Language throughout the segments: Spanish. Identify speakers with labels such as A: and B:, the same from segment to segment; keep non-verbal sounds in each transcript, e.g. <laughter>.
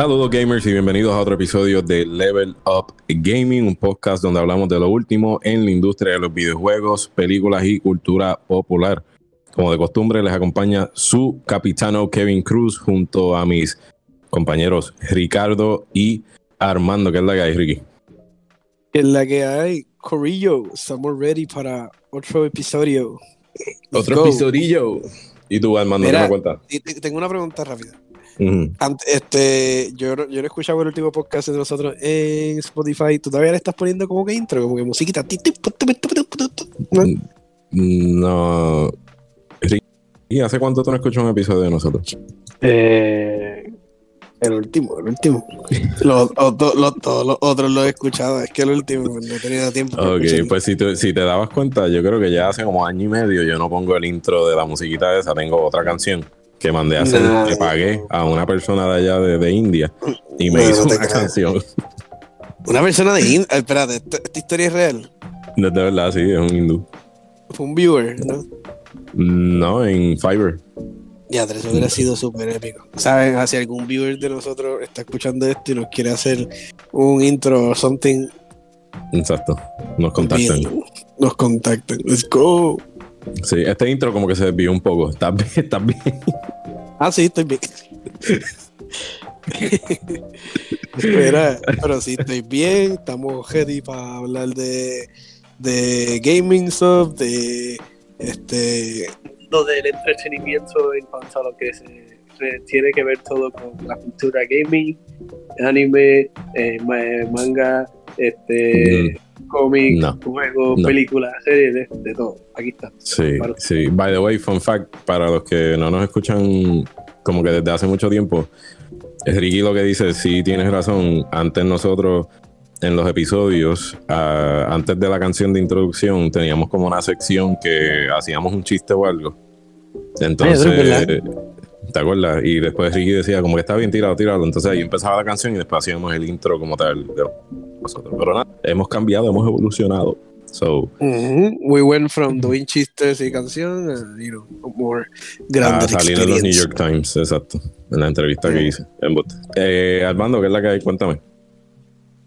A: Saludos gamers y bienvenidos a otro episodio de Level Up Gaming, un podcast donde hablamos de lo último en la industria de los videojuegos, películas y cultura popular. Como de costumbre les acompaña su capitano Kevin Cruz junto a mis compañeros Ricardo y Armando. ¿Qué es la que hay, Ricky?
B: ¿Qué es la que hay? Corillo, estamos ready para otro episodio.
A: otro episodio. ¿Y tú, Armando, qué me cuentas?
B: Tengo una pregunta rápida este, yo, yo no escuchaba el último podcast de nosotros en Spotify. ¿Tú todavía le estás poniendo como que intro, como que musiquita?
A: No. ¿Y hace cuánto tú no escuchas un episodio de nosotros?
B: Eh, el último, el último. los, otros los he escuchado, es que el último no he tenido tiempo.
A: Ok, pues si, si te dabas cuenta, yo creo que ya hace como año y medio yo no pongo el intro de la musiquita esa, tengo otra canción que mandé a hacer, que pagué a una persona de allá de, India y me hizo una canción.
B: Una persona de India, espérate, ¿esta, historia es real?
A: De, verdad, sí, es un hindú.
B: Fue un viewer, ¿no?
A: No, en Fiverr.
B: Ya, eso hubiera sido súper épico. ¿Saben? Si algún viewer de nosotros está escuchando esto y nos quiere hacer un intro o something.
A: Exacto. Nos contacten.
B: Nos contacten. Let's go.
A: Sí, este intro como que se desvió un poco. ¿Estás bien? ¿Estás bien?
B: Ah, sí, estoy bien. Espera, pero sí estoy bien. Estamos ready para hablar de, de gaming stuff, de este lo del entretenimiento en cuanto a lo que se, tiene que ver todo con la cultura gaming, anime, eh, manga, este cómics, juegos, películas, series, de, todo. Aquí está.
A: Sí, sí. By the way, fun fact, para los que no nos escuchan como que desde hace mucho tiempo, es Ricky lo que dice, sí tienes razón. Antes nosotros, en los episodios, ah, antes de la canción de introducción, teníamos como una sección que hacíamos un chiste o algo. Entonces, ¿te acuerdas? Y después Ricky decía como que está bien tirado, tirado. Entonces ahí empezaba la canción y después hacíamos el intro como tal de nosotros. Pero nada, hemos cambiado, hemos evolucionado. So,
B: We went from doing chistes y canción a, you know, more grande. A
A: salir en los New York Times, exacto. En la entrevista que hice. Eh, Armando, ¿qué es la que hay? Cuéntame.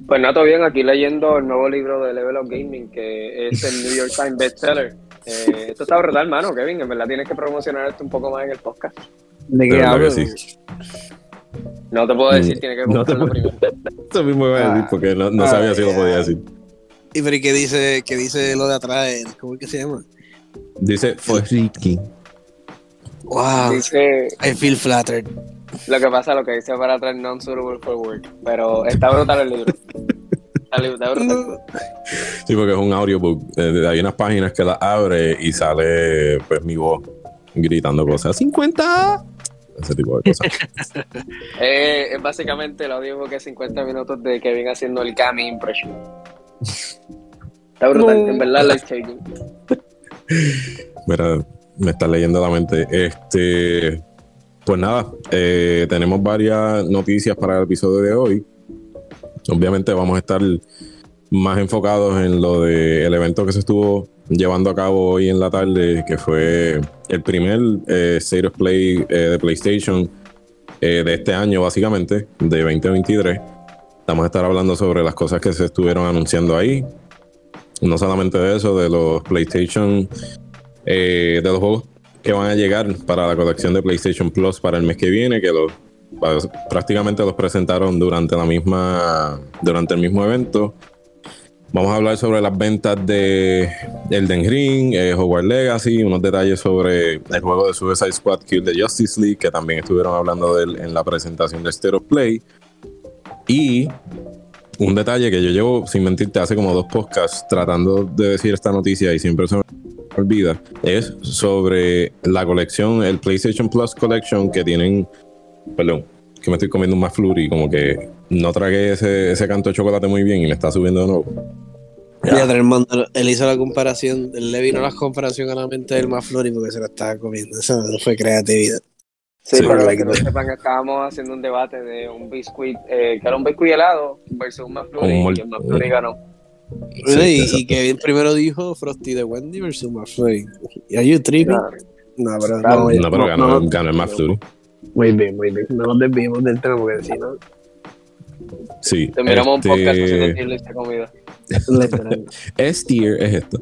C: Pues nada, todo bien. Aquí leyendo el nuevo libro de Level of Gaming, que es el New York Times bestseller. Eh, esto está brutal, hermano, Kevin. En verdad tienes que promocionar esto un poco más en el podcast.
B: ¿De qué hablas?
C: No te puedo decir, tiene que no te
A: primero. <laughs> Eso mismo iba a decir, ah. porque no, no sabía si lo podía decir.
B: ¿Y pero qué dice, qué dice lo de atrás? ¿Cómo es que se llama?
A: Dice, Ricky.
B: Wow. Dice, I feel flattered.
C: Lo que pasa, lo que dice para atrás, non-suitable for work. Pero está brutal el libro. Está brutal. <laughs>
A: Sí, porque es un audiobook. Eh, hay unas páginas que la abre y sale pues mi voz gritando cosas. ¡50! Ese tipo de cosas. <laughs>
C: eh, es básicamente el audio que es 50 minutos de Kevin haciendo el Kami impression. Está brutal, en verdad, life changing. <laughs>
A: Mira, me está leyendo la mente. Este, pues nada, eh, tenemos varias noticias para el episodio de hoy. Obviamente vamos a estar más enfocados en lo del evento que se estuvo llevando a cabo hoy en la tarde, que fue el primer eh, State of Play eh, de PlayStation eh, de este año, básicamente, de 2023. Vamos a estar hablando sobre las cosas que se estuvieron anunciando ahí. No solamente de eso, de los PlayStation, de los juegos que van a llegar para la colección de PlayStation Plus para el mes que viene, que los, prácticamente los presentaron durante la misma, durante el mismo evento. Vamos a hablar sobre las ventas de Elden Ring, eh, Hogwarts Legacy, unos detalles sobre el juego de Suicide Squad Kill the Justice League, que también estuvieron hablando de él en la presentación de Stereo Play. Y un detalle que yo llevo, sin mentirte, hace como dos podcasts tratando de decir esta noticia y siempre se me olvida, es sobre la colección, el PlayStation Plus Collection que tienen, perdón, que me estoy comiendo un más flurry, como que no tragué ese, ese canto de chocolate muy bien y me está subiendo de nuevo.
B: él hizo la comparación, él le vino la comparación a la mente del más flurry porque se lo estaba comiendo. Eso no fue creatividad.
C: Sí, pero que no sepan que estábamos haciendo un debate de un biscuit, eh, que era un biscuit helado versus un McFlurry, y el McFlurry ganó.
B: Sí, y, que primero dijo Frosty de Wendy versus McFlurry. ¿Y are you tripping?
C: No,
B: pero,
A: no, no, pero ganó, ganó el McFlurry.
B: Muy bien, muy bien. No nos desviemos del tema porque si no.
A: Sí.
C: Te miramos
A: este,
C: un podcast haciendo tier list de comida.
A: S <laughs> tier es esto.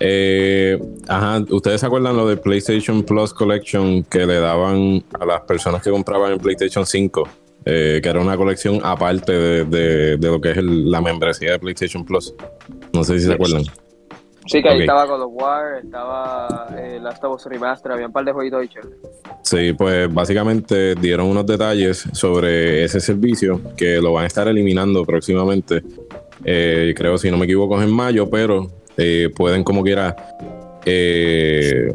A: Eh, ajá, ¿ustedes se acuerdan lo de PlayStation Plus Collection que le daban a las personas que compraban el PlayStation 5? Eh, que era una colección aparte de, de- de lo que es el- la membresía de PlayStation Plus. No sé si se acuerdan.
C: Sí, que ahí estaba God of War, estaba eh, Last of Us Remaster, había un par de jueguitos ahí chéveres.
A: Sí, pues básicamente dieron unos detalles sobre ese servicio que lo van a estar eliminando próximamente. Eh, creo, si no me equivoco, es en mayo, pero eh, pueden como quiera, eh,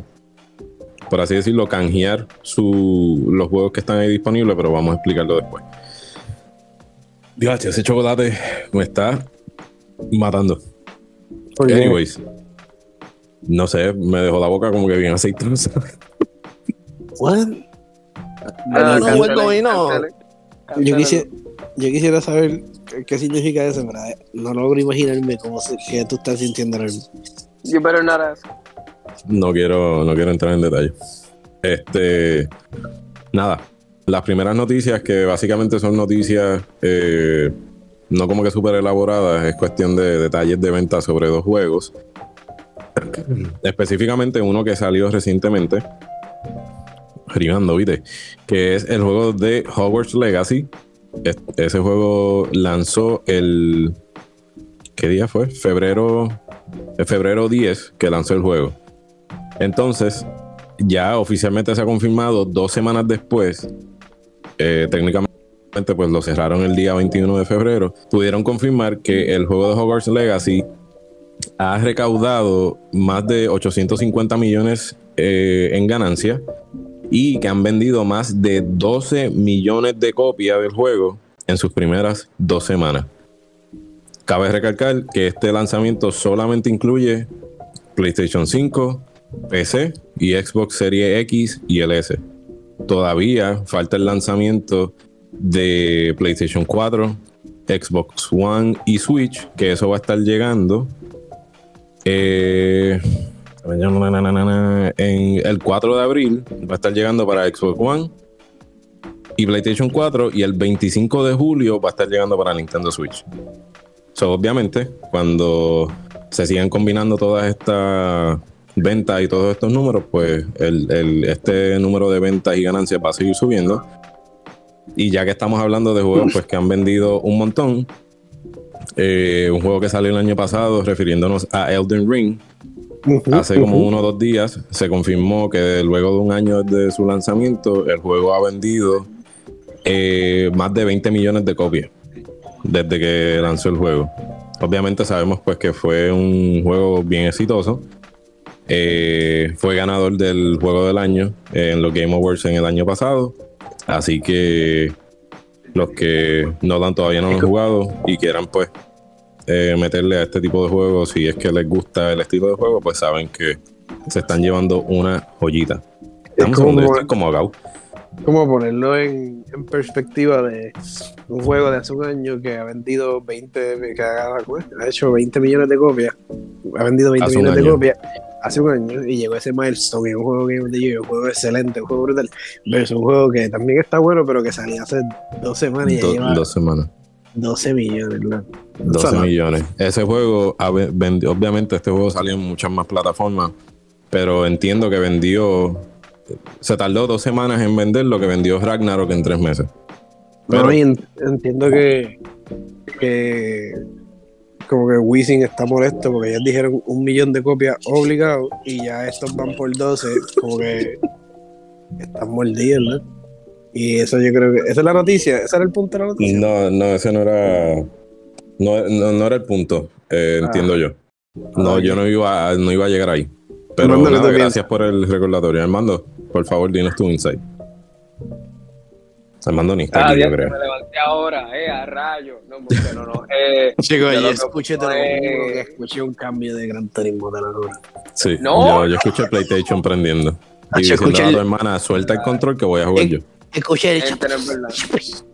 A: por así decirlo, canjear su, los juegos que están ahí disponibles, pero vamos a explicarlo después. Dios, ese chocolate me está matando. Anyways, no sé, me dejó la boca como que bien aceitosa.
B: What?
C: Ah,
B: no,
C: cancelen,
B: bueno, y no.
C: cancelen,
B: Yo quisiera, yo quisiera saber qué, significa eso, pero no logro imaginarme cómo se, qué tú estás sintiendo ahora mismo.
C: You better not ask.
A: No quiero, no quiero entrar en detalle. Este, nada. Las primeras noticias, que básicamente son noticias eh, no como que súper elaboradas, es cuestión de detalles de venta sobre dos juegos. <laughs> Específicamente uno que salió recientemente, rimando, ¿viste? Que es el juego de Hogwarts Legacy. Es- ese juego lanzó el. ¿Qué día fue? Febrero. febrero 10 que lanzó el juego. Entonces, ya oficialmente se ha confirmado dos semanas después. eh, técnicamente, pues lo cerraron el día 21 de febrero. Pudieron confirmar que el juego de Hogwarts Legacy ha recaudado más de 850 millones eh, en ganancia y que han vendido más de 12 millones de copias del juego en sus primeras dos semanas. Cabe recalcar que este lanzamiento solamente incluye PlayStation 5, PC y Xbox Series X y el S. Todavía falta el lanzamiento de PlayStation 4, Xbox One y Switch, que eso va a estar llegando eh, en el 4 de abril. Va a estar llegando para Xbox One y PlayStation 4 y el 25 de julio va a estar llegando para Nintendo Switch. So, obviamente, cuando se sigan combinando todas estas ventas y todos estos números, pues este número de ventas y ganancias va a seguir subiendo. Y ya que estamos hablando de juegos pues, que han vendido un montón, eh, un juego que salió el año pasado, refiriéndonos a Elden Ring, hace como uno o dos días se confirmó que luego de un año de su lanzamiento, el juego ha vendido eh, más de 20 millones de copias desde que lanzó el juego. Obviamente sabemos pues que fue un juego bien exitoso. Eh, fue ganador del juego del año en los Game Awards en el año pasado. Así que los que no dan todavía no lo han jugado y quieran pues eh, meterle a este tipo de juegos, si es que les gusta el estilo de juego, pues saben que se están llevando una joyita. Dame un
B: como-
A: estoy como agao.
B: ¿Cómo ponerlo en, en perspectiva de un juego de hace un año que ha vendido 20, que ha, ¿cómo es? hecho 20 millones de copias, ha vendido 20
A: Hace un
B: millones de copias hace un año y llegó ese milestone, un juego Year, un juego excelente, un juego brutal, versus un juego que también está bueno, pero que salió hace dos semanas y ya lleva
A: dos semanas.
B: 12 millones, ¿no?
A: 12
B: O sea, no.
A: millones. Ese juego, obviamente este juego salió en muchas más plataformas, pero entiendo que vendió, se tardó dos semanas en vender lo que vendió Ragnarok en tres meses. Pero-
B: No, entiendo que, que como que Wisin está molesto porque ellos dijeron un millón de copias obligado y ya estos van por 12, como que están mordidos, ¿no? Y eso yo creo que, esa es la noticia, ese era el punto de la noticia.
A: No, no, ese no era, no, no, no era el punto, eh,
B: Ah.
A: entiendo yo. No,
B: Ah,
A: yo no iba, a- no iba a llegar ahí. Pero
B: Armando, ¿qué
A: nada,
B: tú
A: gracias por el recordatorio. Armando, por favor, dinos tu insight. Armando ni está
C: Ah,
A: aquí, yo creo.
C: me levanté ahora, eh, a rayo. No, porque no, no. Eh, <laughs>
B: Chicos,
C: yo
B: yo
C: lo que
B: escuché escuché un cambio de Gran Turismo de la luna.
A: Sí,
C: No.
A: yo, yo escuché PlayStation prendiendo.
B: Ah,
A: Y diciendo a tu hermana, suelta el control que voy a jugar yo.
B: Escuché el
C: no es verdad.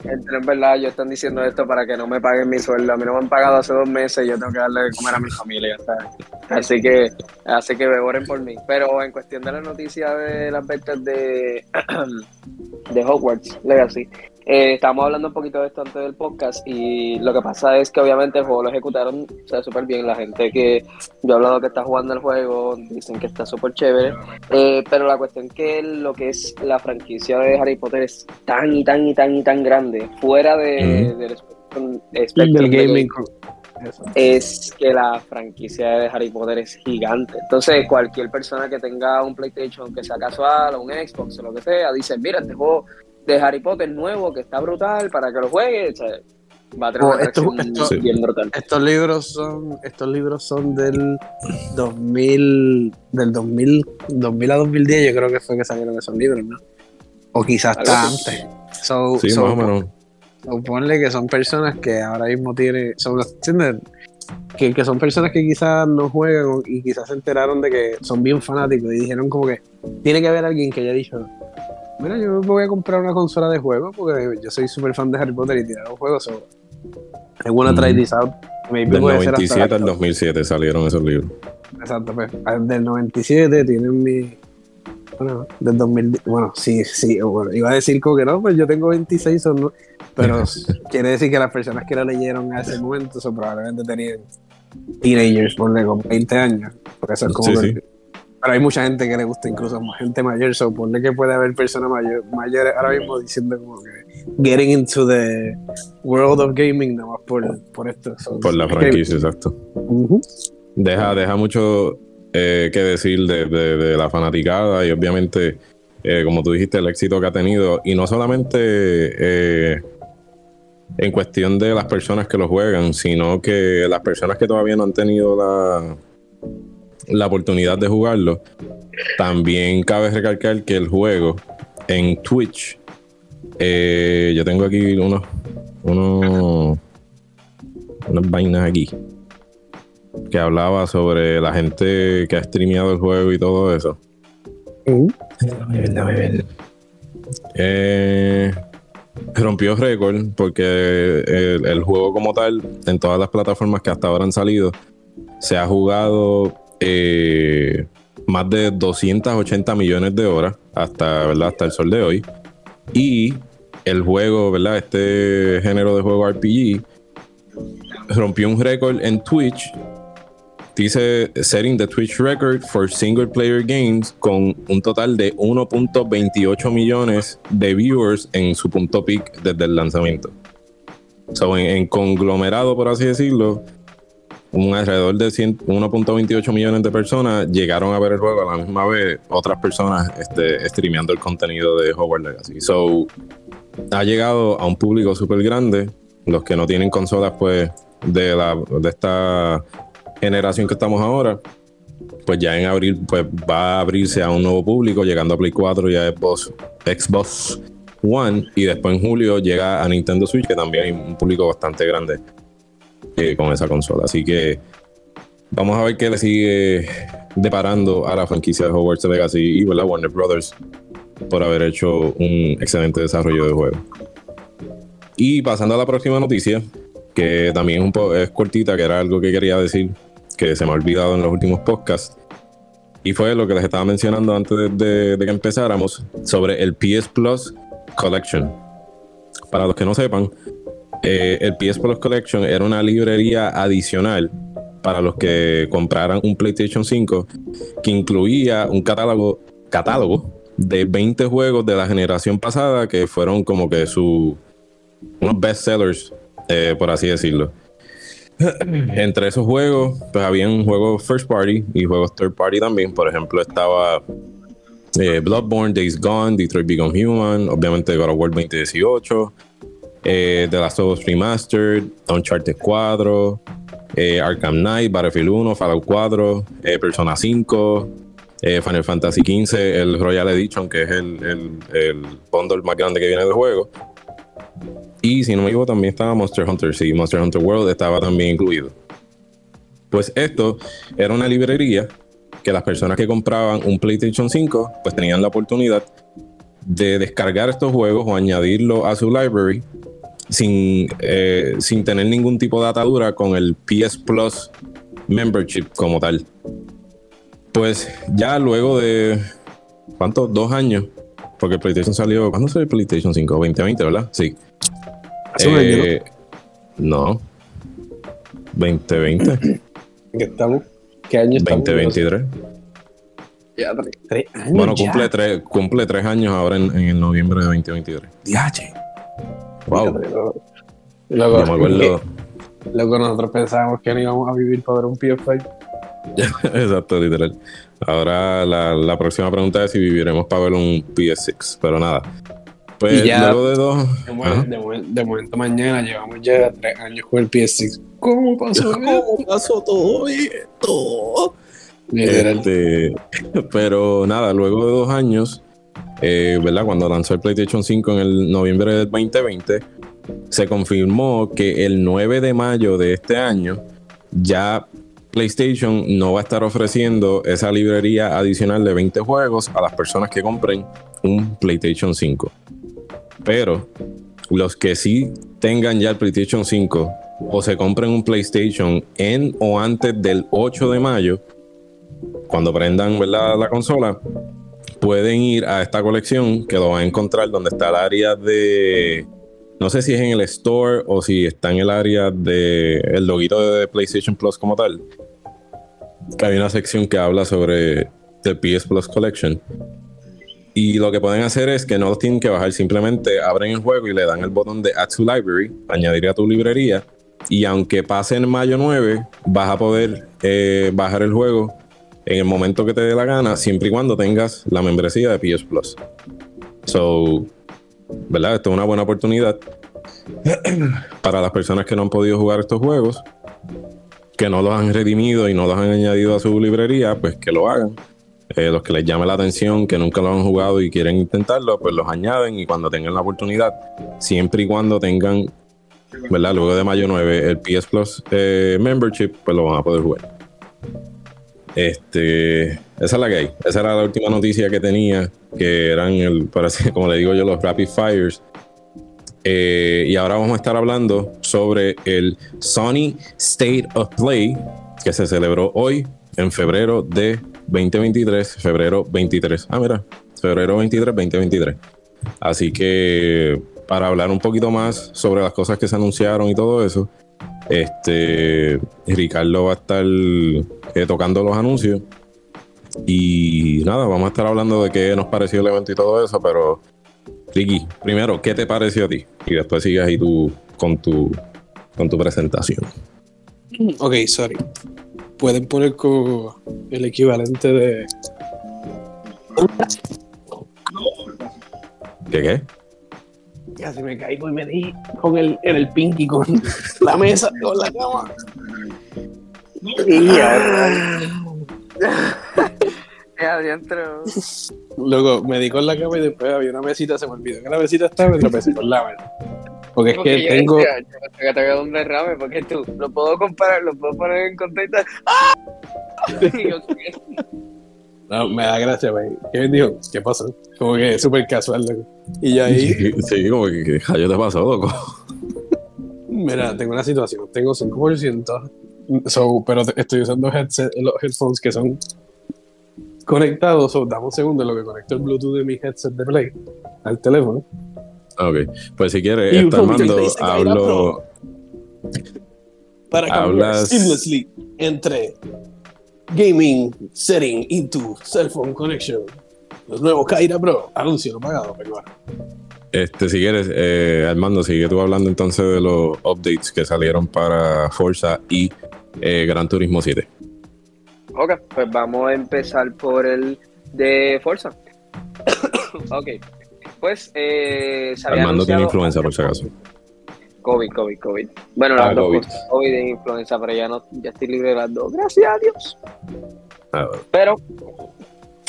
C: Gente, no es verdad. Ellos están diciendo esto para que no me paguen mi sueldo. A mí no me han pagado hace dos meses y yo tengo que darle de comer a mi familia. ¿sabes? Así que, así que oren por mí. Pero en cuestión de la noticia de las ventas de, <clears throat> de Hogwarts Legacy, eh, estábamos hablando un poquito de esto antes del podcast y lo que pasa es que obviamente el juego lo ejecutaron súper bien. La gente que yo he hablado que está jugando el juego dicen que está súper chévere. Eh, pero la cuestión que lo que es la franquicia de Harry Potter es tan y tan y tan y tan grande, fuera de,
A: Ujú.
C: del espectro- espectro
B: del
C: de-
B: gaming
C: es que la franquicia de Harry Potter es gigante. Entonces, cualquier persona que tenga un PlayStation, que sea casual o un Xbox o lo que sea, dice, mira, este juego de Harry Potter nuevo que está brutal para que lo juegue, o sea, va a tener
B: Oh,
C: una
B: esto-
C: bien brutal.
B: Estos libros son, estos libros son del 2000, del 2000, 2000 a 2010, yo creo que fue que salieron esos libros, ¿no? O quizás hasta antes. So,
A: Sí,
B: so,
A: más o menos.
B: so, ponle que son personas que ahora mismo tienen, son, ¿entiendes? Que, que son personas que quizás no juegan y quizás se enteraron de que son bien fanáticos y dijeron como que tiene que haber alguien que haya dicho, mira, yo me voy a comprar una consola de juego porque yo soy súper fan de Harry Potter y tirar un juego sobre. I wanna try
A: Mm.
B: this out. Maybe
A: Del
B: puede ser hasta
A: 97 al
B: la-
A: 2007 salieron esos libros.
B: Exacto, pues. Del 97 tienen mi. Bueno, del 2000. Bueno, sí, sí. Bueno, iba a decir como que no, pues yo tengo 26 o no. Pero <laughs> quiere decir que las personas que la leyeron a ese momento son probablemente tenían teenagers, ponle con 20 años. Porque eso es como.
A: Sí,
B: que-
A: sí.
B: Pero hay mucha gente que le gusta, incluso gente mayor. So, ponle que puede haber personas mayor, mayores ahora mismo diciendo como que. Getting into the world of gaming, nada más por, por esto. So,
A: Por la franquicia, exacto. Deja, deja mucho eh, que decir de, de- de la fanaticada y obviamente, eh, como tú dijiste, el éxito que ha tenido. Y no solamente eh, en cuestión de las personas que lo juegan, sino que las personas que todavía no han tenido la, la oportunidad de jugarlo. También cabe recalcar que el juego en Twitch, eh, yo tengo aquí unos, unos, unas vainas aquí que hablaba sobre la gente que ha streameado el juego y todo eso.
B: Ujú.
A: Eh, rompió récord porque el, el juego como tal, en todas las plataformas que hasta ahora han salido, se ha jugado eh, más de 280 millones de horas hasta, ¿verdad? hasta el sol de hoy. Y el juego, ¿verdad? Este género de juego RPG rompió un récord en Twitch. Dice setting the Twitch record for single player games con un total de 1.28 millones de viewers en su punto peak desde el lanzamiento. So, en, en conglomerado, por así decirlo, un alrededor de 100 1.28 millones de personas llegaron a ver el juego a la misma vez, otras personas este, streameando el contenido de Hogwarts Legacy. So, ha llegado a un público súper grande. Los que no tienen consolas, pues, de, la, de esta generación que estamos ahora, pues ya en abril pues va a abrirse a un nuevo público, llegando a Play 4 y a Xbox, Xbox One, y después en julio llega a Nintendo Switch, que también hay un público bastante grande eh, con esa consola. Así que vamos a ver qué le sigue deparando a la franquicia de Hogwarts Legacy y ¿verdad? Warner Brothers por haber hecho un excelente desarrollo de juego. Y pasando a la próxima noticia, que también es un es cortita, que era algo que quería decir, que se me ha olvidado en los últimos podcasts. Y fue lo que les estaba mencionando antes de, de- de que empezáramos sobre el PS Plus Collection. Para los que no sepan, eh, el PS Plus Collection era una librería adicional para los que compraran un PlayStation 5 que incluía un catálogo, catálogo de 20 juegos de la generación pasada que fueron como que su unos bestsellers, eh, por así decirlo. <clears throat> Entre esos juegos, pues había un juego first party y juegos third party también. Por ejemplo, estaba eh, Bloodborne, Days Gone, Detroit Become Human, obviamente God of War 2018, eh, The Last of Us Remastered, Uncharted 4, eh, Arkham Knight, Battlefield 1, Fallout 4, eh, Persona 5, eh, Final Fantasy XV, el Royal Edition, que es el, el, el bundle más grande que viene del juego. Y si no me equivoco, también estaba Monster Hunter. Sí, Monster Hunter World estaba también incluido. Pues esto era una librería que las personas que compraban un PlayStation 5 pues tenían la oportunidad de descargar estos juegos o añadirlo a su library sin, eh, sin tener ningún tipo de atadura con el PS Plus membership como tal. Pues ya luego de, ¿cuántos? Dos años, porque el PlayStation salió, ¿cuándo salió el PlayStation 5? 2020, ¿verdad? Sí.
B: Hace un año,
A: Eh, no. 2020,
B: ¿Qué estamos? ¿Qué año estamos?
A: 2023.
C: Ya, tres.
B: Años
A: Bueno,
B: ya.
A: cumple tres, cumple tres años ahora en, en el noviembre de 2023.
B: Diache.
A: Wow.
B: Loco. Loco,
A: Yo me acuerdo.
B: loco, nosotros pensábamos que no íbamos a vivir para ver un PS5. <laughs>
A: Exacto, literal. Ahora la, la próxima pregunta es si viviremos para ver un PS6, pero nada. Pues
B: ya-
A: luego de dos.
B: De, de momen- de momento mañana llevamos ya tres años con el PS6. ¿Cómo pasó? <laughs>
A: ¿Cómo pasó todo esto?
B: Literal.
A: Este, <laughs> pero nada, luego de dos años, eh, ¿verdad? Cuando lanzó el PlayStation 5 en el noviembre del 2020, se confirmó que el 9 de mayo de este año ya PlayStation no va a estar ofreciendo esa librería adicional de 20 juegos a las personas que compren un PlayStation 5. Pero los que sí tengan ya el PlayStation 5 o se compren un PlayStation en o antes del 8 de mayo, cuando prendan ¿verdad? la consola, pueden ir a esta colección que lo van a encontrar donde está el área de. No sé si es en el store o si está en el área de el loguito de PlayStation Plus como tal. Hay una sección que habla sobre The PS Plus Collection. Y lo que pueden hacer es que no los tienen que bajar, simplemente abren el juego y le dan el botón de Add to Library, añadir a tu librería. Y aunque pase en mayo 9, vas a poder eh, bajar el juego en el momento que te dé la gana, siempre y cuando tengas la membresía de PS Plus. So, ¿verdad? Esto es una buena oportunidad <clears throat> para las personas que no han podido jugar estos juegos, que no los han redimido y no los han añadido a su librería, pues que lo hagan. Eh, los que les llame la atención, que nunca lo han jugado y quieren intentarlo, pues los añaden y cuando tengan la oportunidad, siempre y cuando tengan, ¿verdad? Luego de mayo 9, el PS Plus eh, membership, pues lo van a poder jugar. Este, esa es la que hay. Esa era la última noticia que tenía, que eran, el, <laughs> como le digo yo, los Rapid Fires. Eh, y ahora vamos a estar hablando sobre el Sony State of Play, que se celebró hoy, en febrero de 2023, febrero 23. Ah, mira, febrero 23, 2023. Así que para hablar un poquito más sobre las cosas que se anunciaron y todo eso, este Ricardo va a estar eh, tocando los anuncios. Y nada, vamos a estar hablando de qué nos pareció el evento y todo eso, pero Ricky, primero, ¿qué te pareció a ti? Y después sigues ahí tú con tu con tu presentación.
B: Ok, sorry. Pueden poner como el equivalente de.
A: ¿Qué qué?
B: Casi me caigo y me di con el, en el pinky con la mesa, con la cama.
C: Y ya, <laughs> ya, adentro.
B: Luego me di con la cama y después había una mesita, se me olvidó que la mesita estaba y me tropecé con la mesa. Porque es
C: Porque
B: que tengo.
C: decía, yo te había dado un derrame, porque tú lo puedo comparar, lo puedo poner en contexto. ¡Ah! <laughs> Yo.
B: No, me da gracia, güey. ¿Qué dijo? ¿Qué pasó? Como que súper casual, loco. Y yo ahí,
A: Sí, sí, como que ¿qué rayo te pasó, loco?
B: mira, tengo una situación. Tengo 5%, so, pero estoy usando headset, los headphones que son conectados. So, dame un segundo lo que conecto el Bluetooth de mi headset de Play al teléfono.
A: Ok, pues si quieres,
B: Y
A: está
B: de
A: hablo.
B: Para
A: Hablas-
B: seamlessly entre gaming setting tu cell phone connection. Los nuevos Kaira Pro. Anuncio no pagado, pero bueno.
A: Este, si quieres, eh, Armando, sigue tú hablando entonces de los updates que salieron para Forza y eh, Gran Turismo 7.
C: Ok, pues vamos a empezar por el de Forza. <coughs> ok, pues eh, se había
A: Armando tiene influenza, por si acaso.
C: COVID, COVID, COVID. Bueno,
A: Ah,
C: las dos
A: COVID.
C: cosas, COVID e influenza, pero ya no, ya estoy libre de las dos. Gracias a Dios.
A: Ah, bueno.
C: Pero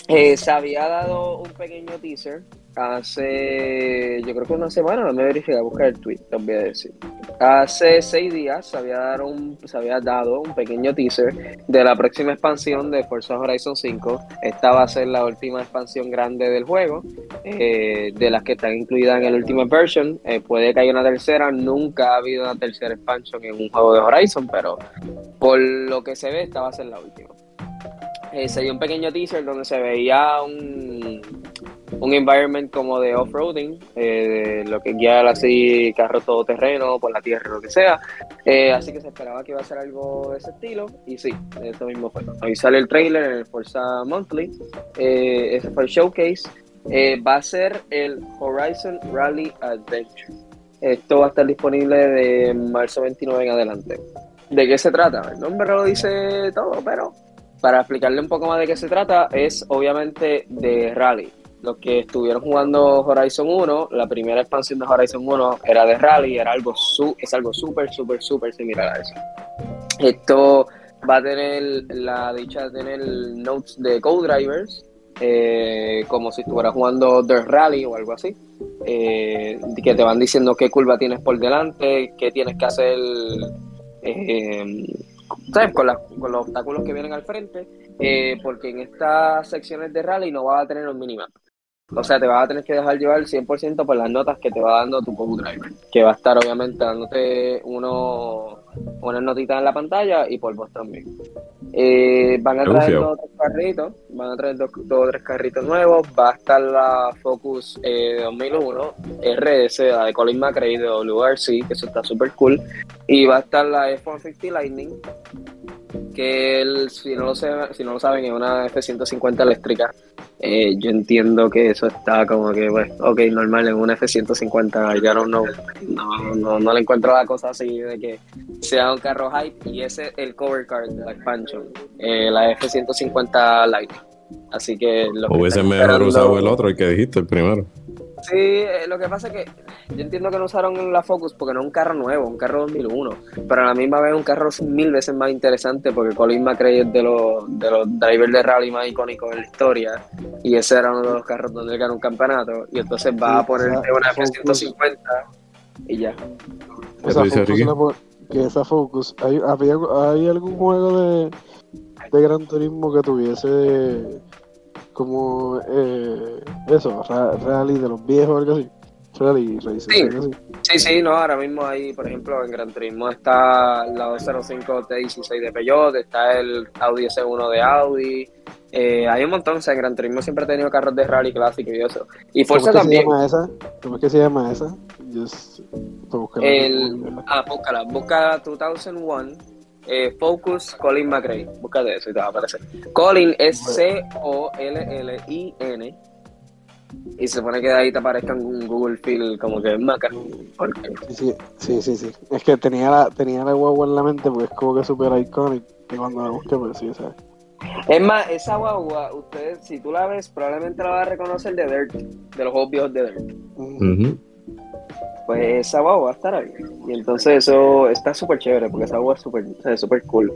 C: eh, se había dado un pequeño teaser hace, yo creo que una semana, no me verifiqué, a buscar el tweet, te voy a decir. Hace seis días se había, dado un, se había dado un pequeño teaser de la próxima expansión de Forza Horizon 5. Esta va a ser la última expansión grande del juego, eh, de las que están incluidas en el Ultimate Version. Eh, puede que haya una tercera, nunca ha habido una tercera expansion en un juego de Horizon, pero por lo que se ve, esta va a ser la última. Eh, se dio un pequeño teaser donde se veía un, un environment como de off-roading, eh, lo que guiar así carro todoterreno, por la tierra, lo que sea. Eh, así que se esperaba que iba a ser algo de ese estilo, y sí, eso mismo fue. Ahí sale el trailer en el Forza Monthly, eh, ese fue el showcase. va a ser el Horizon Rally Adventure. Esto va a estar disponible de marzo 29 en adelante. ¿De qué se trata? El nombre lo dice todo, pero para explicarle un poco más de qué se trata, es obviamente de rally los que estuvieron jugando Horizon 1, la primera expansión de Horizon 1 era de rally, era algo su, es algo súper, súper, súper similar a eso. Esto va a tener la dicha de tener notes de co-drivers, eh, como si estuvieras jugando Dirt Rally o algo así, eh, que te van diciendo qué curva tienes por delante, qué tienes que hacer eh, Con, con, los obstáculos que vienen al frente, porque en estas secciones de rally no va a tener un minimap. O sea, te vas a tener que dejar llevar el 100% por las notas que te va dando tu co-driver, que va a estar obviamente dándote uno, unas notitas en la pantalla y por vos también. Eh, van a traer dos tres carritos, van a traer dos, o tres carritos nuevos, va a estar la Focus eh, 2001 RS, la de Colin McRae de WRC, que eso está súper cool, y va a estar la F-150 Lightning, que si, no lo si no lo saben es una F-150 eléctrica eh, yo entiendo que eso está como que, bueno, ok, normal, en un F-150, ya no, no, no, no, le encuentro la cosa así de que sea un carro hype y ese es el cover card de la expansion, eh, la F-150 Light. Así que...
A: Lo Hubiese mejor usado el otro, el que dijiste, el primero.
C: Sí, eh, lo que pasa es que yo entiendo que no usaron la Focus porque no es un carro nuevo, un carro 2001, pero a la misma vez un carro mil veces más interesante porque Colin McRae es de los, de los drivers de rally más icónicos en la historia y ese era uno de los carros donde él ganó un campeonato y entonces va a poner una F-150 y ya.
B: Esa Focus, que esa Focus, ¿hay, ¿hay algún juego de, de Gran Turismo que tuviese como eh, eso, rally de los viejos o algo así. Rally
C: sí. sí, sí, no, ahora mismo hay, por ejemplo, en Gran Turismo está la 205 T16 de Peugeot, está el Audi S1 de Audi, eh, hay un montón, o sea, en Gran Turismo siempre ha tenido carros de rally clásico y eso. Y Forza también.
B: ¿Cómo es que se llama esa? ¿Cómo es que se llama esa? Just,
C: el, ah, búscala, busca 2001 eh, Focus Colin McRae. Búscate eso y te va a aparecer. Colin es C-O-L-L-I-N. Y se supone que de ahí te aparezca un Google Field como que Maca.
B: Sí, sí, sí, sí, Es que tenía la, tenía la guagua en la mente porque es como que súper icónico. Y cuando la busqué, pues sí, ¿sabes?
C: Es más, esa guagua, usted, si tú la ves, probablemente la vas a reconocer de Dirt, de los juegos viejos de Dirt pues esa guagua va a estar ahí. Y entonces eso está súper chévere, porque esa guagua es súper super cool.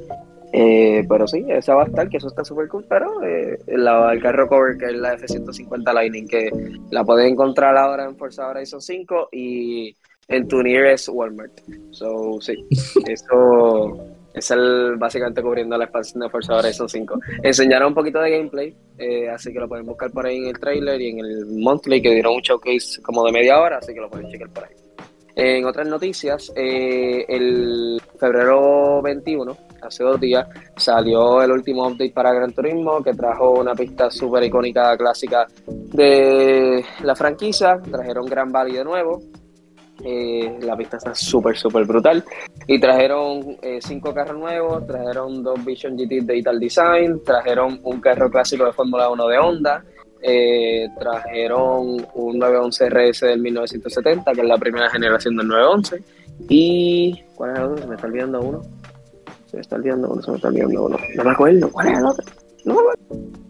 C: Eh, pero sí, esa va a estar, que eso está súper cool, pero eh, la, el carro cover, que es la F-150 Lightning, que la puedes encontrar ahora en Forza Horizon 5 y en tu nearest Walmart. So, sí, <laughs> eso es el, básicamente cubriendo la expansión de Forza Horizon 5. Enseñaron un poquito de gameplay, eh, así que lo pueden buscar por ahí en el trailer y en el monthly que dieron un showcase como de media hora, así que lo pueden checar por ahí. En otras noticias, eh, el febrero 21, hace dos días, salió el último update para Gran Turismo que trajo una pista súper icónica, clásica de la franquicia. Trajeron Gran Valley de nuevo, eh, la pista está súper, súper brutal. Y trajeron eh, cinco carros nuevos, trajeron dos Vision GT de Ital Design, trajeron un carro clásico de Fórmula 1 de Honda, eh, trajeron un 911 RS del 1970, que es la primera generación del 911. Y. ¿Cuál es el otro? Se me está olvidando uno. Se me está olvidando uno, se me está olvidando uno. No me acuerdo. ¿Cuál es el otro? No me acuerdo.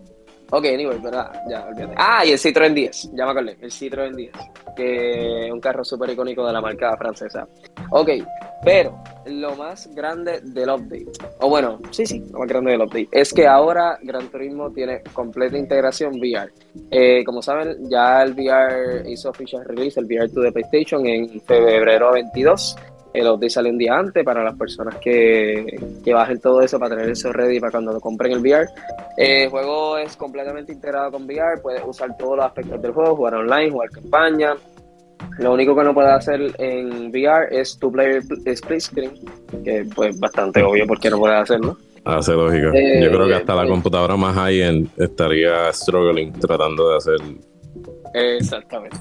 C: Ok, anyway, pero ya, olvídate. Ah, y el Citroën 10, ya me acordé, el Citroën 10, que es un carro súper icónico de la marca francesa. Ok, pero lo más grande del update, o bueno, sí, sí, lo más grande del update, es que ahora Gran Turismo tiene completa integración VR. Eh, como saben, ya el VR hizo official release, el VR 2 de PlayStation en febrero 22 el update sale un día antes para las personas que, que, bajen todo eso para tener eso ready para cuando lo compren el VR. el juego es completamente integrado con VR, puedes usar todos los aspectos del juego, jugar online, jugar campaña. Lo único que no puedes hacer en VR es tu player split screen, que pues bastante obvio porque no puedes hacerlo.
A: Hace lógica. Yo creo que hasta la eh, computadora más high-end estaría struggling tratando de hacer
C: Exactamente.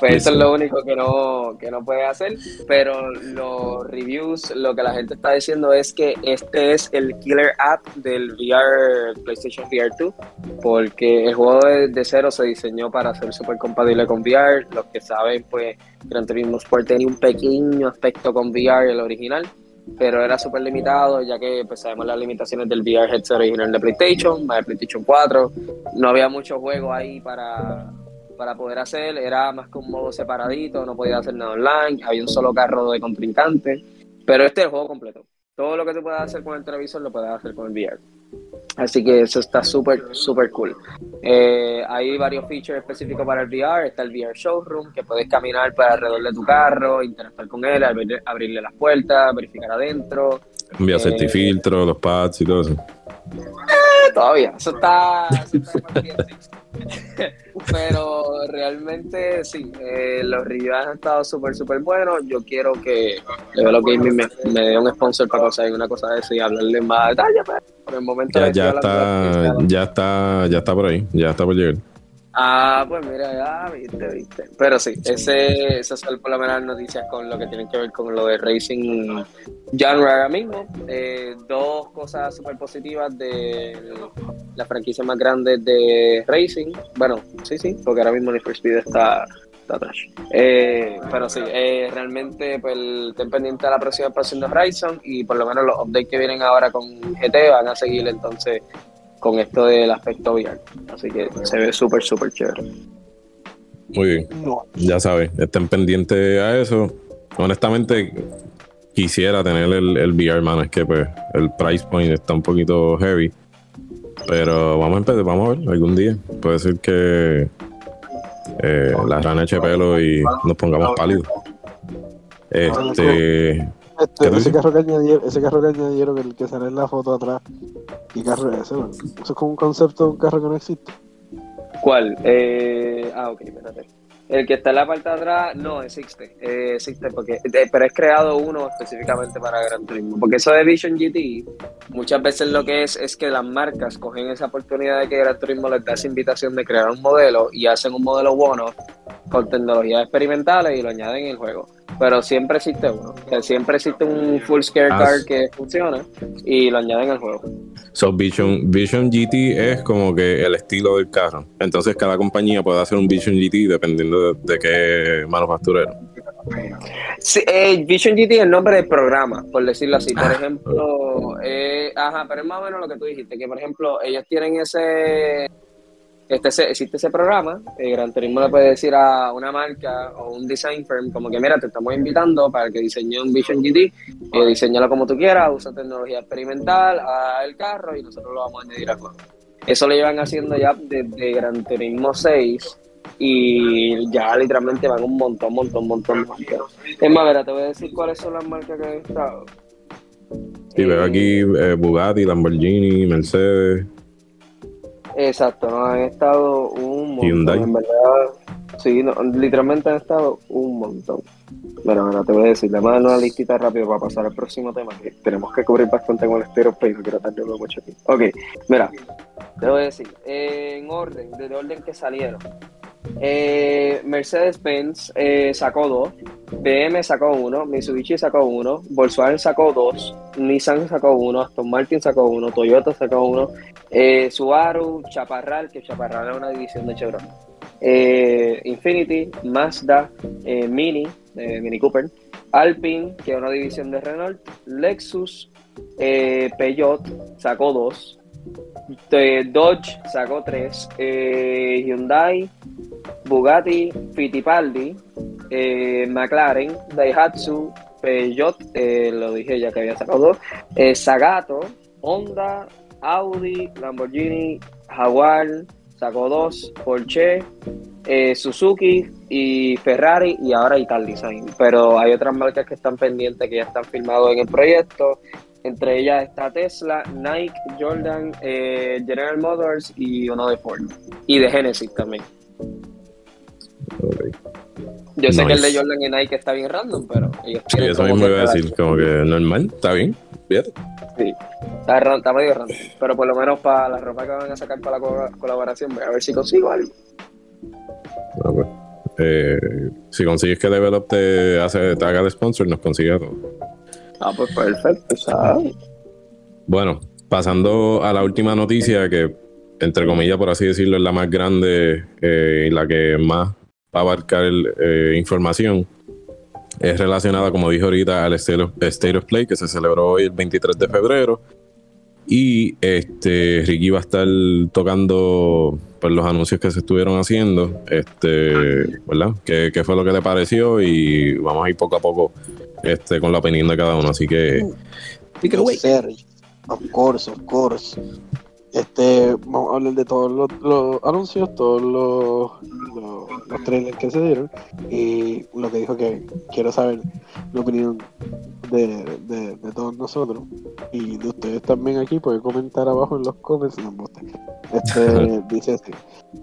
C: Pues eso es lo único que no, que no puede hacer. Pero los reviews, lo que la gente está diciendo es que este es el killer app del VR, PlayStation VR 2, porque el juego de, cero se diseñó para ser súper compatible con VR. Los que saben, pues Gran Turismo Sport tenía un pequeño aspecto con VR, el original pero era súper limitado, ya que pues, sabemos las limitaciones del VR headset original de PlayStation, más de PlayStation 4. No había muchos juegos ahí para, para poder hacer, era más que un modo separadito, no podía hacer nada online, había un solo carro de contrincante, pero este es el juego completo. Todo lo que tú puedas hacer con el televisor lo puedes hacer con el VR. Así que eso está súper, súper cool. Eh, hay varios features específicos para el VR. Está el VR Showroom, que puedes caminar para alrededor de tu carro, interactuar con él, abrirle las puertas, verificar adentro.
A: Enviar eh, filtro, los pads y todo eso.
C: Eh, todavía, eso está, <laughs> Pero realmente sí, eh, los reviews han estado súper, súper buenos. Yo quiero que Level Gaming me, me dé un sponsor para conseguir una cosa de eso y hablarle más detalle. Pues. por el momento
A: ya, ya está, ya está, ya está por ahí, ya está por llegar.
C: Ah, pues mira, ya viste, viste. Pero sí, ese, esas son por lo menos noticias con lo que tienen que ver con lo de Racing Genre ahora mismo. Eh, dos cosas súper positivas de la franquicia más grande de Racing. Bueno, sí, sí, porque ahora mismo Need for Speed está, está atrás. Eh, pero sí, eh, realmente pues, estén pendientes de la próxima expansión de Horizon y por lo menos los updates que vienen ahora con GT van a seguir entonces con esto del aspecto VR. Así que se ve súper, súper chévere.
A: Muy bien. Ya sabes, estén pendientes a eso. Honestamente, quisiera tener el, el VR, mano. Es que pues el price point está un poquito heavy. Pero vamos a empezar, vamos a ver algún día. Puede ser que eh, la rana eche pelo y nos pongamos pálidos. Este.
B: Este, ese, carro que añadieron, ese carro que añadieron, el que sale en la foto atrás, ¿qué carro es ese? Eso es como un concepto de un carro que no existe.
C: ¿Cuál? Eh, ah, ok, espérate. El que está en la parte de atrás, no existe. Eh, existe porque, eh, pero es creado uno específicamente para Gran Turismo. Porque eso de Vision GT, muchas veces lo que es es que las marcas cogen esa oportunidad de que Gran Turismo les da esa invitación de crear un modelo y hacen un modelo bueno con tecnologías experimentales y lo añaden en el juego pero siempre existe uno. siempre existe un full scare ah, car que funciona y lo añaden al juego.
A: So Vision, Vision GT es como que el estilo del carro. Entonces cada compañía puede hacer un Vision GT dependiendo de, qué manufacturero.
C: Sí, eh, Vision GT es el nombre del programa, por decirlo así. Por ah, ejemplo, eh, ajá, pero es más o menos lo que tú dijiste, que por ejemplo ellos tienen ese este, existe ese programa, el Gran Turismo le puede decir a una marca o un design firm como que mira, te estamos invitando para que diseñe un Vision GT, eh, diseñalo como tú quieras, usa tecnología experimental, al carro y nosotros lo vamos a añadir a juego. Eso lo llevan haciendo ya desde Gran Turismo 6 y ya literalmente van un montón, montón, montón, montón. Es más, te voy a decir cuáles son las marcas que han estado.
A: Sí, veo aquí eh, Bugatti, Lamborghini, Mercedes.
C: Exacto, no han estado un montón, en verdad. Sí, literalmente han estado un montón. Bueno, ahora te voy a decir, además una listita rápido para pasar al próximo tema, que tenemos que cubrir bastante con el estero, pero no quiero tardarlo mucho aquí. Ok, mira, te voy a decir, en orden, desde orden que salieron. Eh, Mercedes-Benz eh, sacó dos, BM sacó uno, Mitsubishi sacó uno, Volkswagen sacó dos, Nissan sacó uno, Aston Martin sacó uno, Toyota sacó uno, eh, Subaru, Chaparral, que Chaparral es una división de Chevrolet, Infinity, Mazda, Mini, Mini Cooper, Alpine, que es una división de Renault, Lexus, Peugeot sacó dos, Dodge sacó tres, eh, Hyundai, Bugatti, Fittipaldi, eh, McLaren, Daihatsu, Peugeot, eh, lo dije ya que había sacado dos, Sagato, Honda, Audi, Lamborghini, Jaguar, sacó dos, Porsche, Suzuki y Ferrari y ahora Ital Design. Pero hay otras marcas que están pendientes que ya están firmados en el proyecto. Entre ellas está Tesla, Nike, Jordan, eh, General Motors y uno de Ford. Y de Genesis también. Yo sé que el de Jordan y Nike está bien random, pero
A: ellos Sí, eso mismo iba a decir, como que normal, está bien, fíjate.
C: Sí, está, está medio random, pero por lo menos para la ropa que van a sacar para la colaboración, voy a ver si consigo algo.
A: Ah, pues, eh, si consigues que Develop te, hace, te haga de sponsor, nos consigue todo.
C: Ah, pues perfecto, ¿sabes?
A: Bueno, pasando a la última noticia, que entre comillas, por así decirlo, es la más grande eh, y la que más va a abarcar eh, información. Es relacionada, como dije ahorita, al State of, Play que se celebró hoy el 23 de febrero. Y este Ricky va a estar tocando pues, los anuncios que se estuvieron haciendo. Este, ¿verdad? ¿Qué, ¿Qué, fue lo que le pareció? Y vamos a ir poco a poco este, con la opinión de cada uno. Así que.
B: Of course, of course. Este, vamos a hablar de todos los, anuncios, todos los, los, trailers que se dieron y lo que dijo que quiero saber la opinión de, de, todos nosotros y de ustedes también aquí, pueden comentar abajo en los comments. este, <laughs> dice así,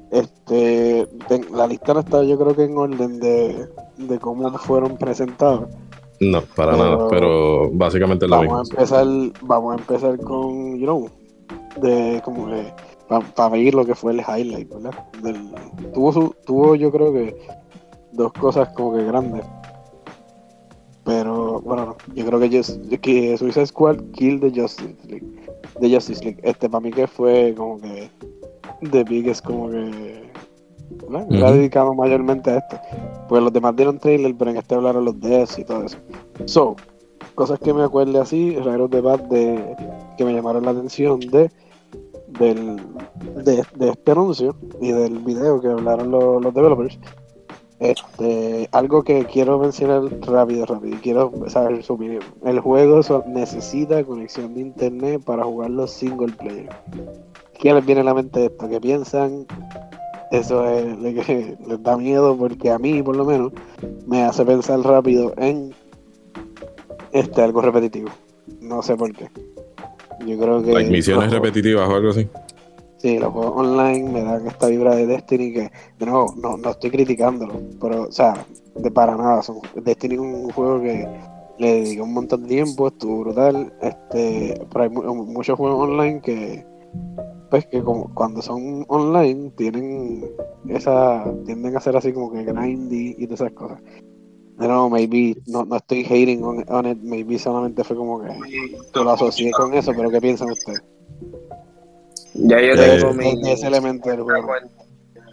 B: este, la lista no está yo creo que en orden de, de cómo fueron presentados.
A: No, para nada, pero básicamente lo
B: vamos A empezar, vamos a empezar con, you know, de como que para ver lo que fue el highlight, ¿verdad? tuvo, su, tuvo yo creo que dos cosas como que grandes. Pero bueno, yo creo que, just, que Suicide Squad kill the Justice League. The Justice League. Este para mí que fue como que The Biggest como que ¿no? Era dedicado mayormente a esto. Pues los demás dieron trailer, pero en este hablaron los DS y todo eso. So, cosas que me acuerde así, raros debates de, que me llamaron la atención de del, de, este anuncio y del video que hablaron los, developers. Este, algo que quiero mencionar rápido, rápido, quiero saber su opinión. El juego necesita conexión de internet para jugarlo single player. ¿Qué les viene a la mente esto? ¿Qué piensan? Eso es lo que <laughs> les da miedo porque a mí, por lo menos, me hace pensar rápido en este algo repetitivo. No sé por qué. Yo creo que.
A: misiones repetitivas o algo así.
B: Sí, los juegos online me dan esta vibra de Destiny que, de nuevo, no, no estoy criticándolo, pero, o sea, de para nada. Destiny es un juego que le dediqué un montón de tiempo, estuvo brutal. Este, pero hay muchos juegos online que, pues, que como, cuando son online tienen esa, tienden a ser así como que grindy y todas esas cosas. No, maybe, no, no estoy hating on, it, maybe solamente fue como que lo asocié con eso, pero ¿qué piensan ustedes?
C: Ya yo tengo mi,
B: ese elemento del juego.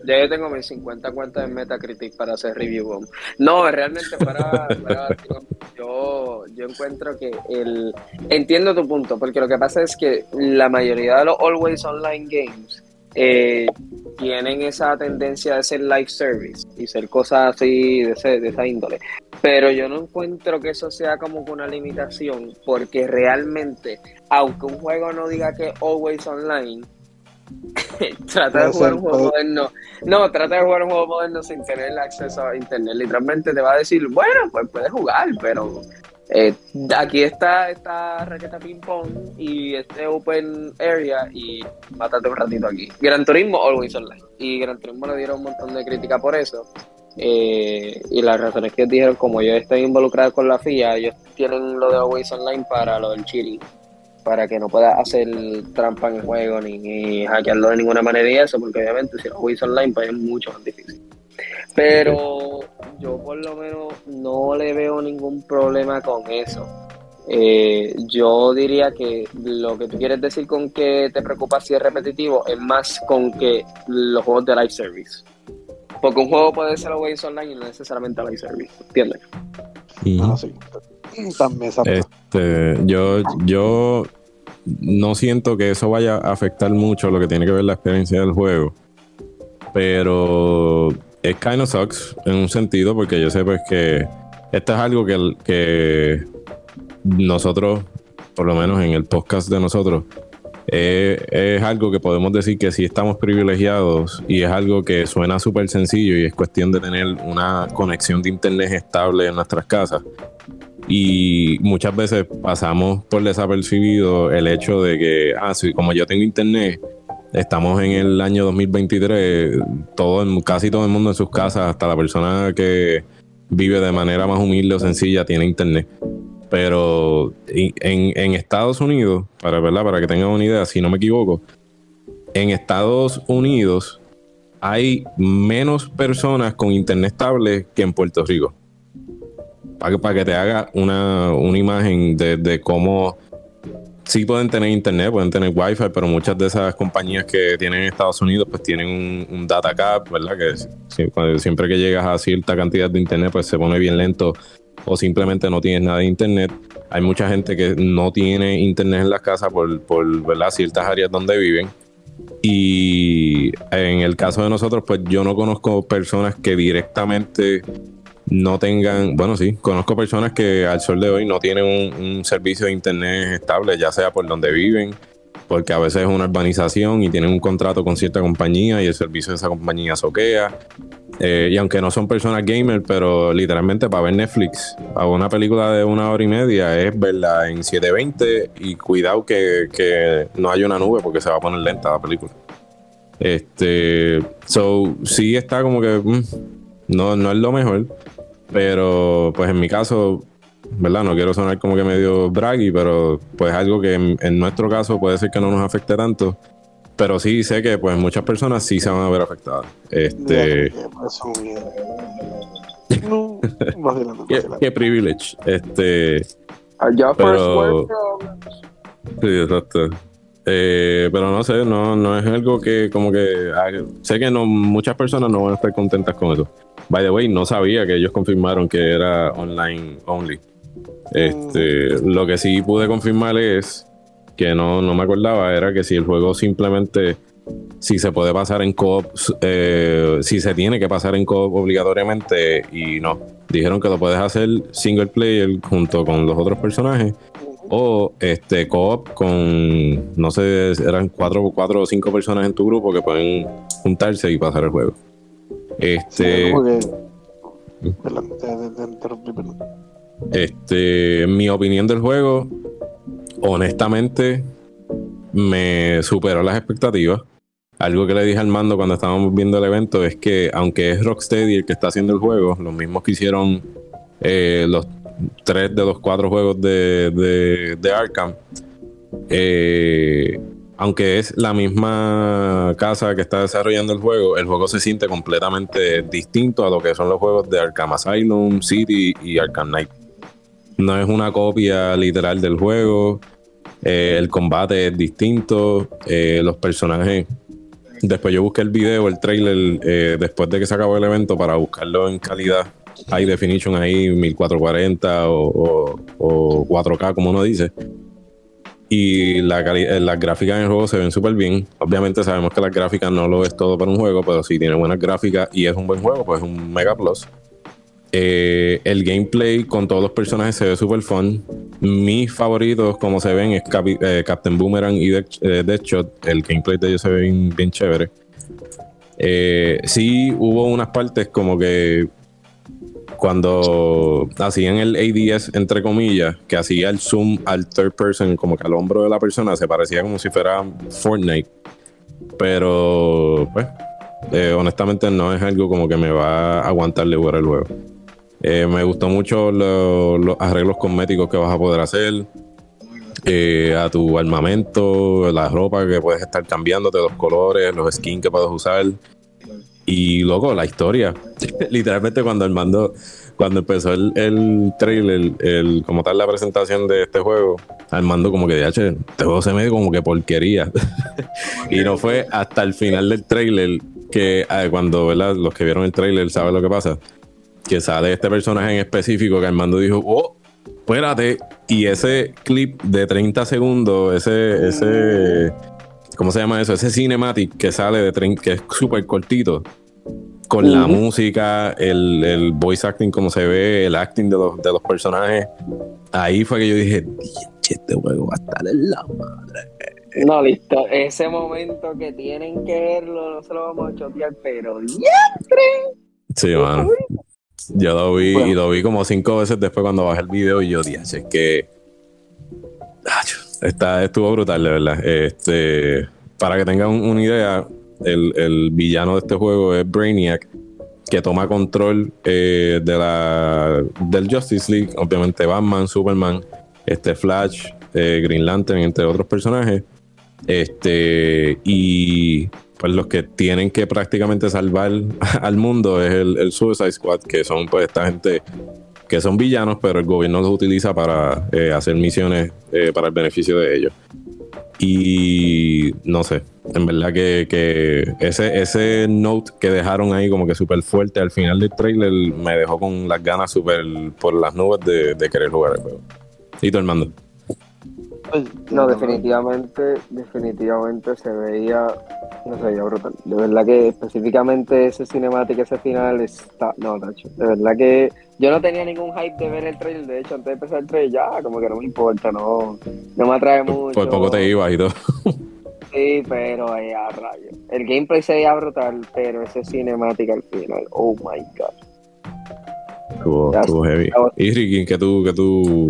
C: Ya yo tengo mis 50 cuentas en Metacritic para hacer review. No, realmente para, yo, yo encuentro que el entiendo tu punto, porque lo que pasa es que la mayoría de los always online games eh, tienen esa tendencia de ser live service y ser cosas así de, de esa índole. Pero yo no encuentro que eso sea como una limitación, porque realmente, aunque un juego no diga que always online, <laughs> trata de jugar un juego moderno. No, trata de jugar un juego moderno sin tener acceso a internet. Literalmente te va a decir, bueno, pues puedes jugar, pero eh, aquí está esta raqueta ping pong y este open area y mátate un ratito aquí. Gran Turismo always online. Y Gran Turismo le dieron un montón de crítica por eso. Eh, y las razones que dijeron, como yo estoy involucrado con la FIA, ellos tienen lo de always online para lo del Chile para que no pueda hacer trampa en el juego ni, hackearlo de ninguna manera y eso, porque obviamente si lo juegas online pues es mucho más difícil. Pero yo por lo menos no le veo ningún problema con eso. Eh, yo diría que lo que tú quieres decir con que te preocupa si es repetitivo es más con que los juegos de live service. Porque un juego puede ser always online y no necesariamente live service, ¿entiendes?
A: Ah, sí. Este, yo, yo no siento que eso vaya a afectar mucho lo que tiene que ver la experiencia del juego. Pero kind of sucks en un sentido, porque yo sé pues que esto es algo que, que nosotros, por lo menos en el podcast de nosotros, es algo que podemos decir que sí estamos privilegiados y es algo que suena súper sencillo y es cuestión de tener una conexión de internet estable en nuestras casas. Y muchas veces pasamos por desapercibido el hecho de que, ah, sí, como yo tengo internet, estamos en el año 2023, todo, casi todo el mundo en sus casas, hasta la persona que vive de manera más humilde o sencilla, tiene internet. Pero en, Estados Unidos, para, ¿verdad? para que tengan una idea, si no me equivoco, en Estados Unidos hay menos personas con internet estable que en Puerto Rico. Para que, para que te haga una, imagen de, cómo sí pueden tener internet, pueden tener wifi, pero muchas de esas compañías que tienen en Estados Unidos pues tienen un, data cap, ¿verdad? Que siempre que llegas a cierta cantidad de internet pues se pone bien lento o simplemente no tienes nada de internet. Hay mucha gente que no tiene internet en las casas por, por ciertas áreas donde viven. Y en el caso de nosotros, pues yo no conozco personas que directamente no tengan, bueno, sí, conozco personas que al sol de hoy no tienen un, servicio de internet estable, ya sea por donde viven porque a veces es una urbanización y tienen un contrato con cierta compañía y el servicio de esa compañía soquea. Eh, y aunque no son personas gamer, pero literalmente para ver Netflix, a una película de una hora y media es verla en 720 y cuidado que, no haya una nube porque se va a poner lenta la película. Este, so, sí está como que mm, no, no es lo mejor, pero pues en mi caso ¿verdad? No quiero sonar como que medio braggy, pero pues algo que en, nuestro caso puede ser que no nos afecte tanto. Pero sí sé que pues muchas personas sí se van a ver afectadas. Este. <laughs> qué, qué privilege. Este. pero... Sí, exacto. Eh, pero no sé, no, no es algo que como que ah, sé que no muchas personas no van a estar contentas con eso. By the way, no sabía que ellos confirmaron que era online only. Este, lo que sí pude confirmar es que no, no me acordaba, era que si el juego simplemente, si se puede pasar en co eh, si se tiene que pasar en co obligatoriamente y no. Dijeron que lo puedes hacer single player junto con los otros personajes o este co-op con, no sé, eran cuatro, cuatro o cinco personas en tu grupo que pueden juntarse y pasar el juego. Este... Este, mi opinión del juego, honestamente, me superó las expectativas. Algo que le dije al mando cuando estábamos viendo el evento es que, aunque es Rocksteady el que está haciendo el juego, los mismos que hicieron eh, los tres de los cuatro juegos de, de, Arkham, eh, aunque es la misma casa que está desarrollando el juego, el juego se siente completamente distinto a lo que son los juegos de Arkham Asylum, City y Arkham Knight no es una copia literal del juego. Eh, el combate es distinto. Eh, los personajes. Después yo busqué el video, el trailer, eh, después de que se acabó el evento para buscarlo en calidad. High definition ahí, 1440 o, 4K, como uno dice. Y la las gráficas en juego se ven súper bien. Obviamente sabemos que las gráficas no lo es todo para un juego, pero si tiene buenas gráficas y es un buen juego, pues es un mega plus. Eh, el gameplay con todos los personajes se ve súper fun. Mis favoritos, como se ven, es eh, Captain Boomerang y eh, Deadshot. El gameplay de ellos se ve bien, chévere. sí, hubo unas partes como que cuando hacían el ADS, entre comillas, que hacía el zoom al third person, como que al hombro de la persona, se parecía como si fuera Fortnite. Pero, pues, honestamente no es algo como que me va a aguantar de jugar el juego. Eh, me gustó mucho los arreglos cosméticos que vas a poder hacer. Eh, a tu armamento, la ropa que puedes estar cambiándote, los colores, los skins que puedes usar. Y luego la historia. <laughs> Literalmente cuando Armando, cuando empezó el, el trailer, el, como tal la presentación de este juego, Armando como que de este juego se me dio como que porquería. <laughs> y no fue hasta el final del trailer que ah, cuando los que vieron el trailer saben lo que pasa que sale este personaje en específico que Armando dijo, oh, espérate. Y ese clip de 30 segundos, ese, ese, ¿cómo se llama eso? Ese cinematic que sale de 30, que es súper cortito. Con la música, el, el, voice acting, como se ve, el acting de los, de los personajes. Ahí fue que yo dije, este juego va a estar en la madre.
C: No, listo. Ese momento que tienen que verlo, no se lo vamos a chotear, pero ¡diantre!
A: Sí, mano. Yo lo vi y lo vi como cinco veces después cuando bajé el video y yo dije, es que está, estuvo brutal, de verdad. Este, para que tengan una idea, el, villano de este juego es Brainiac, que toma control eh, de la, del Justice League, obviamente Batman, Superman, este Flash, eh, Green Lantern, entre otros personajes. Este, y pues los que tienen que prácticamente salvar <laughs> al mundo es el, Suicide Squad, que son pues esta gente que son villanos, pero el gobierno los utiliza para eh, hacer misiones para el beneficio de ellos. Y no sé, en verdad que, ese, ese note que dejaron ahí como que súper fuerte al final del trailer me dejó con las ganas súper por las nubes de, de, querer jugar el juego. ¿Y tú, Armando?
C: No, definitivamente, definitivamente se veía, no se veía brutal. De verdad que específicamente ese cinemático, ese final está, no, Tacho, de verdad que yo no tenía ningún hype de ver el trailer, de hecho antes de empezar el trailer ya, como que no me importa, no, no me atrae mucho.
A: Por poco te ibas y todo.
C: Sí, pero eh, a rayo. El gameplay se veía brutal, pero ese cinemático al final, oh my god.
A: Estuvo, estuvo heavy. Y Ricky, que tú, que tú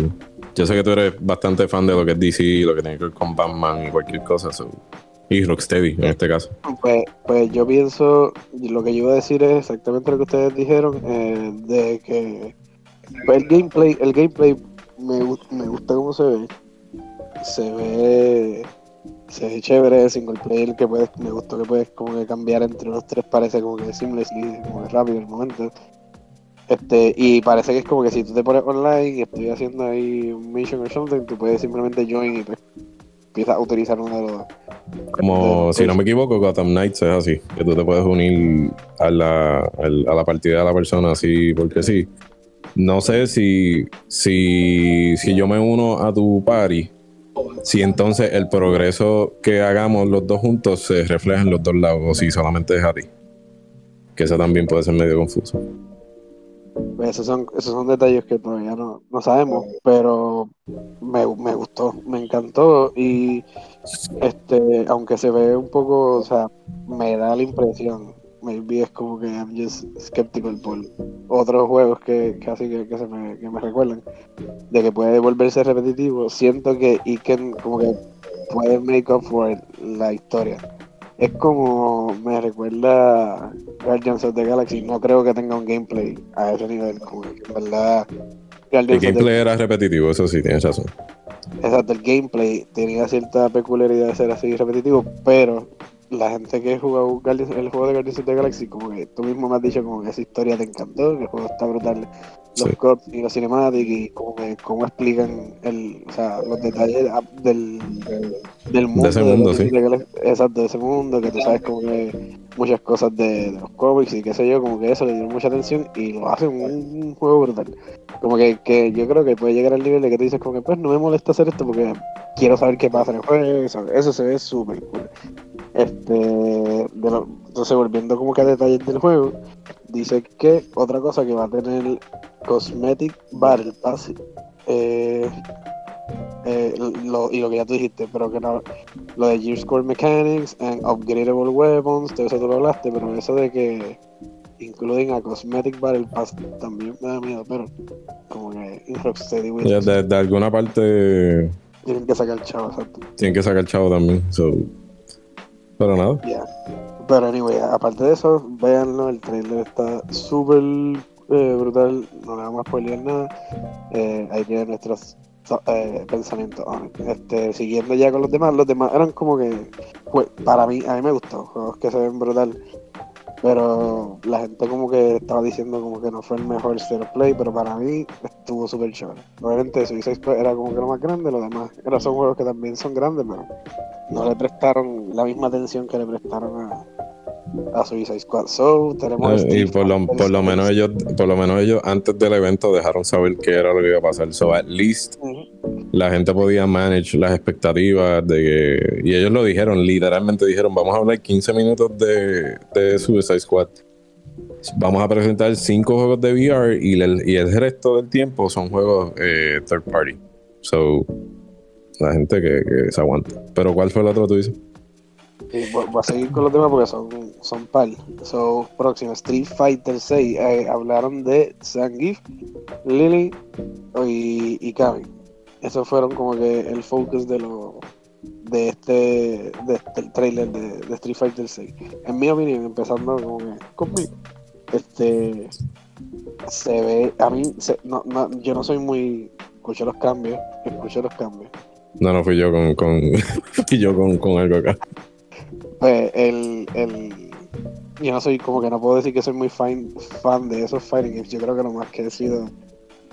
A: yo sé que tú eres bastante fan de lo que es DC, lo que tiene que ver con Batman y cualquier cosa. y Rocksteady en este caso.
B: Pues, pues yo pienso, lo que yo iba a decir es exactamente lo que ustedes dijeron, eh, de que el gameplay, el gameplay me, me gusta cómo se ve. Se ve se ve chévere, single player que puedes, me gustó que puedes como que cambiar entre los tres, parece como que seamlessly, como que rápido el momento. Este, y parece que es como que si tú te pones online y estoy haciendo ahí un mission o something, tú puedes simplemente join y pues, empiezas a utilizar uno de los dos.
A: Como, si no me equivoco, Gotham Knights es así, que tú te puedes unir a la, a la partida de la persona así porque sí. No sé si, si, si yo me uno a tu party, si entonces el progreso que hagamos los dos juntos se refleja en los dos lados o si solamente es a ti. Que eso también puede ser medio confuso.
B: Pues esos son, esos son detalles que todavía no, sabemos, pero me, gustó, me encantó y este, aunque se ve un poco, o sea, me da la impresión, maybe es como que I'm just skeptical por otros juegos que casi que, se me, que me recuerdan, de que puede volverse repetitivo, siento que que como que puede make up for la historia es como me recuerda Guardians of the Galaxy. No creo que tenga un gameplay a ese nivel. Como que en verdad.
A: el gameplay era repetitivo, eso sí, tienes razón.
B: Exacto, el gameplay tenía cierta peculiaridad de ser así repetitivo, pero la gente que jugado el juego de Guardians of the Galaxy, como que tú mismo me has dicho como que esa historia te encantó, que el juego está brutal, los cuts y los cinemáticos y como que cómo explican el, o sea, los detalles del, del, mundo.
A: De ese mundo, sí.
B: exacto, de ese mundo, que tú sabes como que muchas cosas de, los cómics y qué sé yo, como que eso le dio mucha atención y lo hace un, un, juego brutal. Como que, que yo creo que puede llegar al nivel de que tú dices como que pues no me molesta hacer esto porque quiero saber qué pasa en el juego, eso, eso se ve súper cool. Este, entonces, volviendo como que a detalles del juego, dice que otra cosa que va a tener Cosmetic Battle Pass, eh, eh, lo, y lo que ya tú dijiste, pero que no, lo de Gear Score Mechanics and Upgradable Weapons, todo eso tú lo hablaste, pero eso de que incluyen a Cosmetic Battle Pass también me da miedo, pero como que Rocksteady
A: de, de, alguna parte
B: tienen que sacar el chavo, exacto.
A: Tienen que sacar el chavo también, so pero nada.
B: Pero anyway, aparte de eso, véanlo, el trailer está súper eh, brutal, no le vamos a spoilear nada. Eh, ahí tienen nuestros eh, pensamientos. Este, siguiendo ya con los demás, los demás eran como que, pues, para mí, a mí me gustó, juegos que se ven brutal. Pero la gente como que estaba diciendo como que no fue el mejor of Play, pero para mí estuvo súper chévere. Obviamente Suicide Squad era como que lo más grande, los demás son juegos que también son grandes, pero no le prestaron la misma atención que le prestaron a, a Suicide Squad. So, tenemos
A: y por lo, por lo menos ellos, por lo menos ellos antes del evento dejaron saber qué era lo que iba a pasar. So at least la gente podía manage las expectativas de que. Y ellos lo dijeron, literalmente dijeron, vamos a hablar 15 minutos de, de Suicide Squad. Vamos a presentar cinco juegos de VR y el, y el resto del tiempo son juegos eh, third party. So, la gente que, que se aguanta. Pero ¿cuál fue el otro tú dices?
B: voy a seguir con los temas porque son, son par. So, próximo, Street Fighter 6. Eh, hablaron de Zangief, Lily y, y Kami. Esos fueron como que el focus de lo de este, de este trailer de, Street Fighter 6. En mi opinión, empezando con, conmigo, este se ve, a mí, no, no, yo no soy muy, escucho los cambios, escucho los cambios.
A: No, no fui yo con, con <laughs> fui yo con, con algo acá
B: pues el, el yo no soy como que no puedo decir que soy muy fan, fan de esos fighting games. Yo creo que lo más que he sido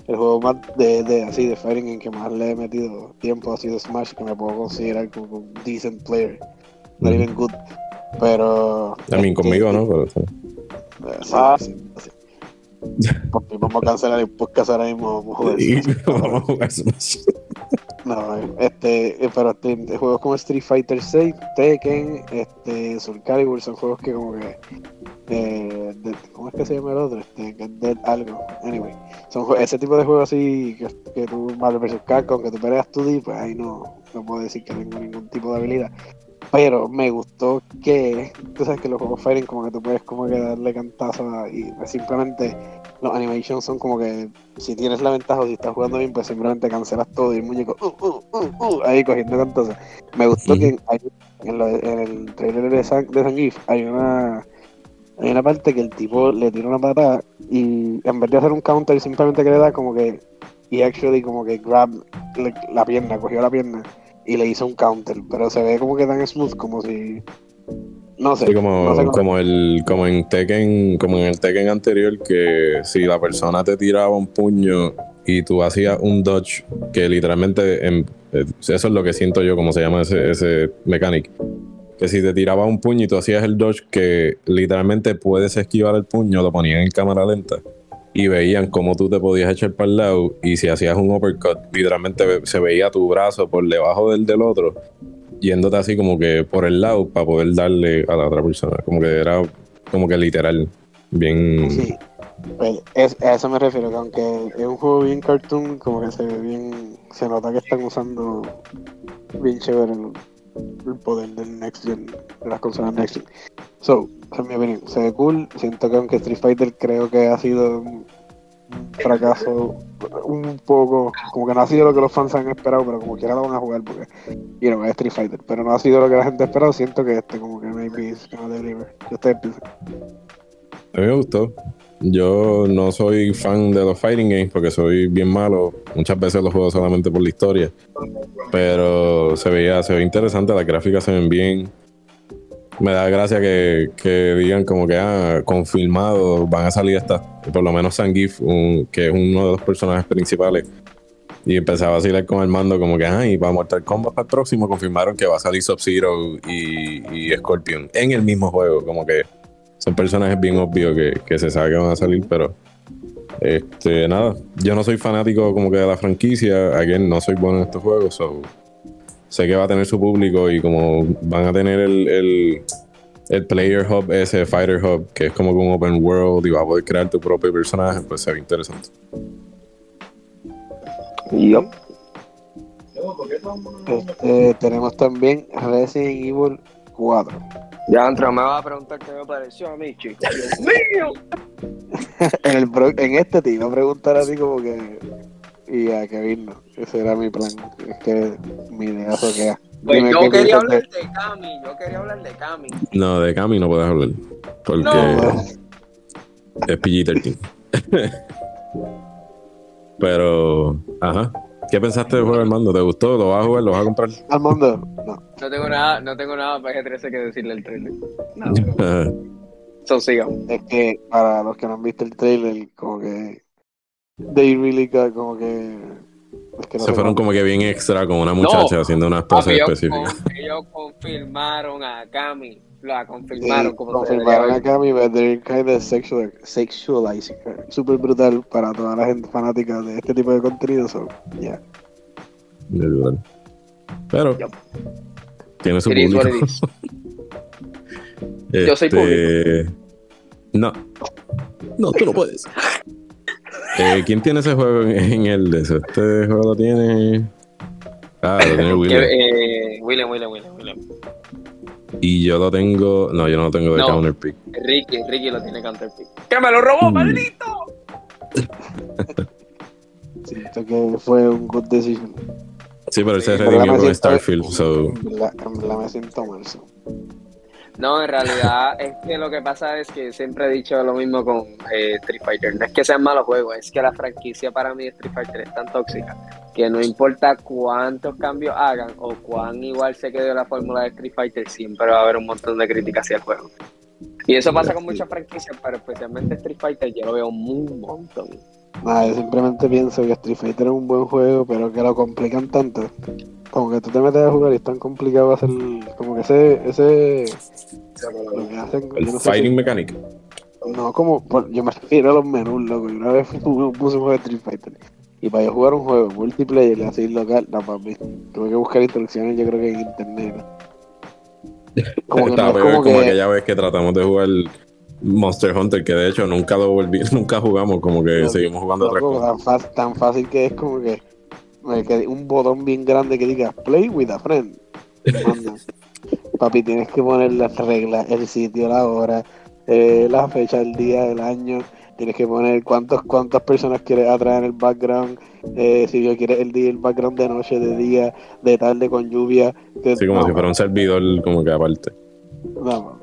B: el juego más de, de así de fighting en que más le he metido tiempo ha sido Smash, que me puedo considerar como un decent player. Not even good. Pero.
A: También este, conmigo, ¿no? Pero, sí.
B: Sí, sí, sí. Vamos a cancelar el podcast ahora mismo. Vamos a jugar <laughs> Smash. No, este, pero este, juegos como Street Fighter 6, Tekken, este, Soul Calibur son juegos que como que eh, ¿cómo es que se llama el otro? Este, Dead algo. Anyway, son ese tipo de juegos así que, que tú Marvel vs Capcom, que tú peleas tú pues ahí no, no puedo decir que tengo ningún tipo de habilidad. Pero me gustó que, tú sabes que los juegos Fighting como que tú puedes como que darle cantazo y simplemente los animations son como que si tienes la ventaja o si estás jugando bien, pues simplemente cancelas todo y el muñeco uh, uh, uh, ahí cogiendo cantazos. Me gustó que en, el trailer de, San, de hay una hay una parte que el tipo le tira una patada y en vez de hacer un counter simplemente que le da como que y actually como que grab la pierna, cogió la pierna y le hizo un counter, pero se ve como que tan smooth como si no sé.
A: como, como, el, como en Tekken, como en el Tekken anterior, que si la persona te tiraba un puño y tú hacías un dodge, que literalmente eh, eso es lo que siento yo, como se llama ese, ese mechanic. Que si te tiraba un puño y tú hacías el dodge, que literalmente puedes esquivar el puño, lo ponían en cámara lenta y veían cómo tú te podías echar para el lado y si hacías un uppercut, literalmente se veía tu brazo por debajo del del otro, yéndote así como que por el lado para poder darle a la otra persona, como que era como que literal, bien...
B: Sí, pues a eso me refiero, que aunque es un juego bien cartoon, como que se ve bien, se nota que están usando bien chévere el, poder del Next Gen, de las consolas Next Gen. So, en mi opinión, se ve cool. Siento que aunque Street Fighter creo que ha sido un fracaso un poco, como que no ha sido lo que los fans han esperado, pero como quiera lo van a jugar porque, you know, es Street Fighter, pero no ha sido lo que la gente ha esperado. Siento que este, como que maybe is gonna deliver. ¿Qué ustedes piensan?
A: A mí me gustó. Yo no soy fan de los fighting games porque soy bien malo. Muchas veces los juego solamente por la historia. Pero se veía, se ve interesante, las gráficas se ven bien me da gracia que, digan como que ah, confirmado van a salir estas, por lo menos Sangif, que es uno de los personajes principales. Y empezaba a vacilar con el mando como que, ah, y para Mortal Kombat para el próximo confirmaron que va a salir Sub-Zero y, Scorpion en el mismo juego. Como que son personajes bien obvios que, se sabe que van a salir, pero este nada, yo no soy fanático como que de la franquicia, again, no soy bueno en estos juegos, so sé que va a tener su público y como van a tener el, el, Player Hub, ese Fighter Hub, que es como un open world y vas a poder crear tu propio personaje, pues se ve interesante.
B: Este, tenemos también Resident Evil 4.
C: Ya, Andrea me va a preguntar qué me pareció a mí, chicos. <laughs> ¡Dios mío!
B: en, el en este te iba a preguntar así como que y a Kevin no. Ese era mi plan. Es que mi idea
C: que Pues yo quería hablar de... Cami, yo quería hablar de Cami.
A: No, de Cami no puedes hablar. Porque es PG-13. <laughs> Pero, ajá. ¿Qué pensaste del juego Armando? ¿Te gustó? ¿Lo vas a jugar? ¿Lo vas a comprar?
B: Armando, no.
C: No tengo nada, no tengo nada para G13 que decirle el trailer. No. <laughs> so, sigamos.
B: Es que para los que no han visto el trailer, como que they really got como que
A: Se fueron como que bien extra con una muchacha haciendo unas poses específicas.
C: Ellos confirmaron a Cami la confirmaron como
B: confirmaron acá mi they're kind of sexual, sexualizing super brutal para toda la gente fanática de este tipo de contenido so yeah.
A: Pero tiene su público. <laughs>
C: yo soy público.
A: Este, no. No tú no puedes. <laughs> Eh, ¿quién tiene ese juego en, el de eso? este juego lo tiene. Ah lo tiene <laughs> William.
C: eh, William William William William
A: y yo lo tengo. No, yo no lo tengo de counterpick.
C: Ricky, Ricky lo tiene counterpick. ¡Que me lo robó, mm. maldito! <laughs>
B: Siento que fue un good decision.
A: Sí, pero él se redimió con Starfield. So.
B: En verdad, me siento mal.
C: No, en realidad <laughs> es que lo que pasa es que siempre he dicho lo mismo con eh, Street Fighter. No es que sean malos juegos, es que la franquicia para mí de Street Fighter es tan tóxica que no importa cuántos cambios hagan o cuán igual se quede la fórmula de Street Fighter, siempre va a haber un montón de críticas hacia el juego. Y eso pasa con muchas franquicias, pero especialmente Street Fighter yo lo veo un montón.
B: Nada, yo simplemente pienso que Street Fighter es un buen juego, pero que lo complican tanto como que tú te metes a jugar y es tan complicado hacer como que ese ese
A: lo que hacen, el fighting mechanic.
B: No como yo me refiero a los menús loco. Una vez <laughs> puse un juego de Street Fighter y para yo jugar un juego multiplayer y así local no papi. Tuve que buscar instrucciones yo creo que en internet.
A: Como que, no, como, como que... aquella vez que tratamos de jugar Monster Hunter que de hecho nunca lo volví <laughs> nunca jugamos como que seguimos jugando otra
B: cosa tan fácil que es como que un botón bien grande que diga Play with a friend. Papi, tienes que poner las reglas, el sitio, la hora, eh, la fecha, el día, el año. Tienes que poner cuántos, cuántas personas quieres atraer en el background. Eh, si yo quieres el día, el background de noche, de día, de tarde con lluvia.
A: sí, como si fuera un servidor como que aparte.
B: No,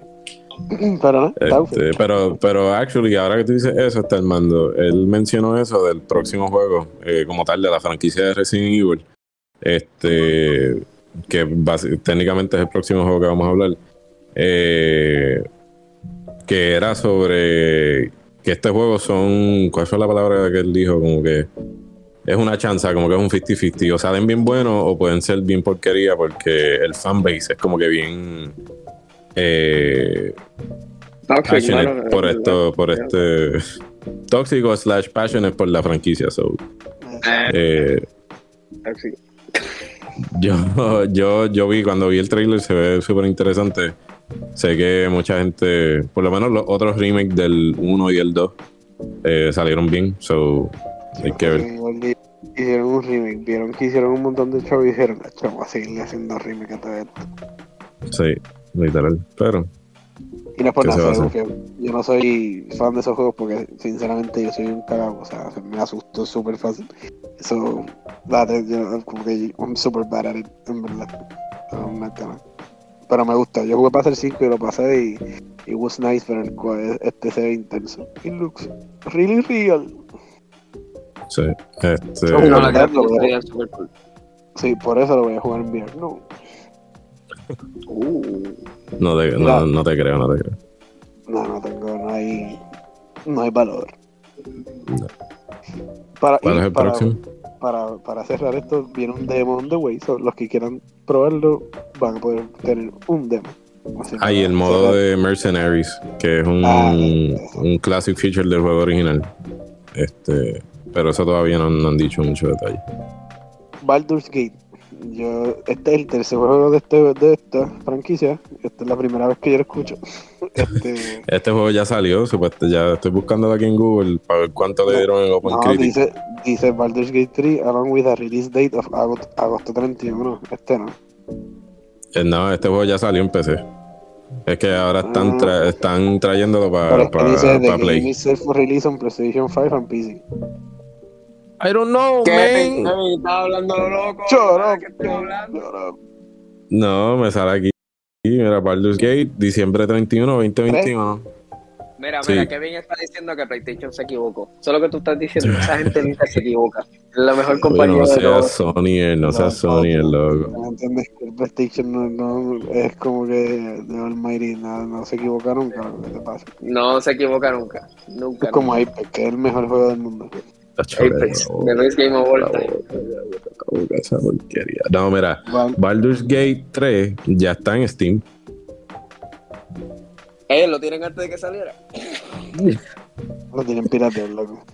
B: <clears throat> pero
A: este, pero, pero actually, ahora que tú dices eso, está el mando. Él mencionó eso del próximo juego, eh, como tal, de la franquicia de Resident Evil. Este, que técnicamente es el próximo juego que vamos a hablar. Eh, que era sobre que este juego son. ¿Cuál fue la palabra que él dijo? Como que es una chanza, como que es un 50-50. O salen bien buenos o pueden ser bien porquería porque el fanbase es como que bien eh, por esto, por este tóxico slash passionate por la franquicia. So, eh, yo, yo, yo vi cuando vi el trailer se ve súper interesante. Sé que mucha gente, por lo menos los otros remakes del 1 y el 2 eh, salieron bien. So, hay que ver.
B: Hicieron un remake, vieron que hicieron un montón de shows y dijeron, vamos a seguirle haciendo remake a todo esto.
A: Sí literal. Pero.
B: Y no es por nada, yo no soy fan de esos juegos porque, sinceramente, yo soy un cagado. O sea, me asusto súper fácil. Eso, date, yo, como que I'm super bad at it, en verdad. Pero me gusta. Yo jugué para hacer 5 y lo pasé y it was nice, pero el, este se ve intenso. It looks really real.
A: Sí, este.
B: Sí, por eso lo voy a jugar en VR. No.
A: Uh. No, te, no, no, te creo, no te creo.
B: No, no tengo, no hay, no hay valor.
A: No. Para, ¿Cuál es el
B: para,
A: próximo?
B: Para, para, cerrar esto, viene un demo on the way. So, los que quieran probarlo van a poder tener un demo.
A: Ah, y el modo de Mercenaries, que es un, ah, un classic feature del juego original. Este, pero eso todavía no, no han dicho mucho detalle.
B: Baldur's Gate yo, este es el tercer juego de, este, de esta franquicia. Esta es la primera vez que yo lo escucho. Este, <laughs>
A: este juego ya salió, supuesto, ya estoy buscando aquí en Google para ver cuánto le dieron en Open no,
B: Dice, dice Baldur's Gate 3 along with a release date of agosto, 31. Este no.
A: Eh, no, este juego ya salió en PC. Es que ahora están, ah. están trayéndolo para pa, pa Play.
B: release on PlayStation 5 and PC.
A: I don't know,
C: ¿Qué? man. Estaba hablando lo loco. ¿Qué hablando?
A: No, me sale aquí. Mira, Baldur's Gate, diciembre 31, 2021.
C: Mira, mira, Kevin está diciendo que PlayStation se equivocó. Solo que tú estás diciendo, esa <laughs> gente nunca se equivoca. Es la mejor compañía
A: no sea Sony, no, sea Sony, el loco.
B: No entiendes que el PlayStation no, es como que de Almighty, no, no se equivoca nunca. ¿Qué te pasa?
C: No se equivoca nunca. Nunca.
B: Es como Apex, que es el mejor juego del mundo.
C: Apex, the best game
A: esa porquería. No, mira, Baldur's Gate 3 ya está en Steam.
C: Eh, ¿lo tienen antes de que saliera?
B: lo tienen pirateado, loco.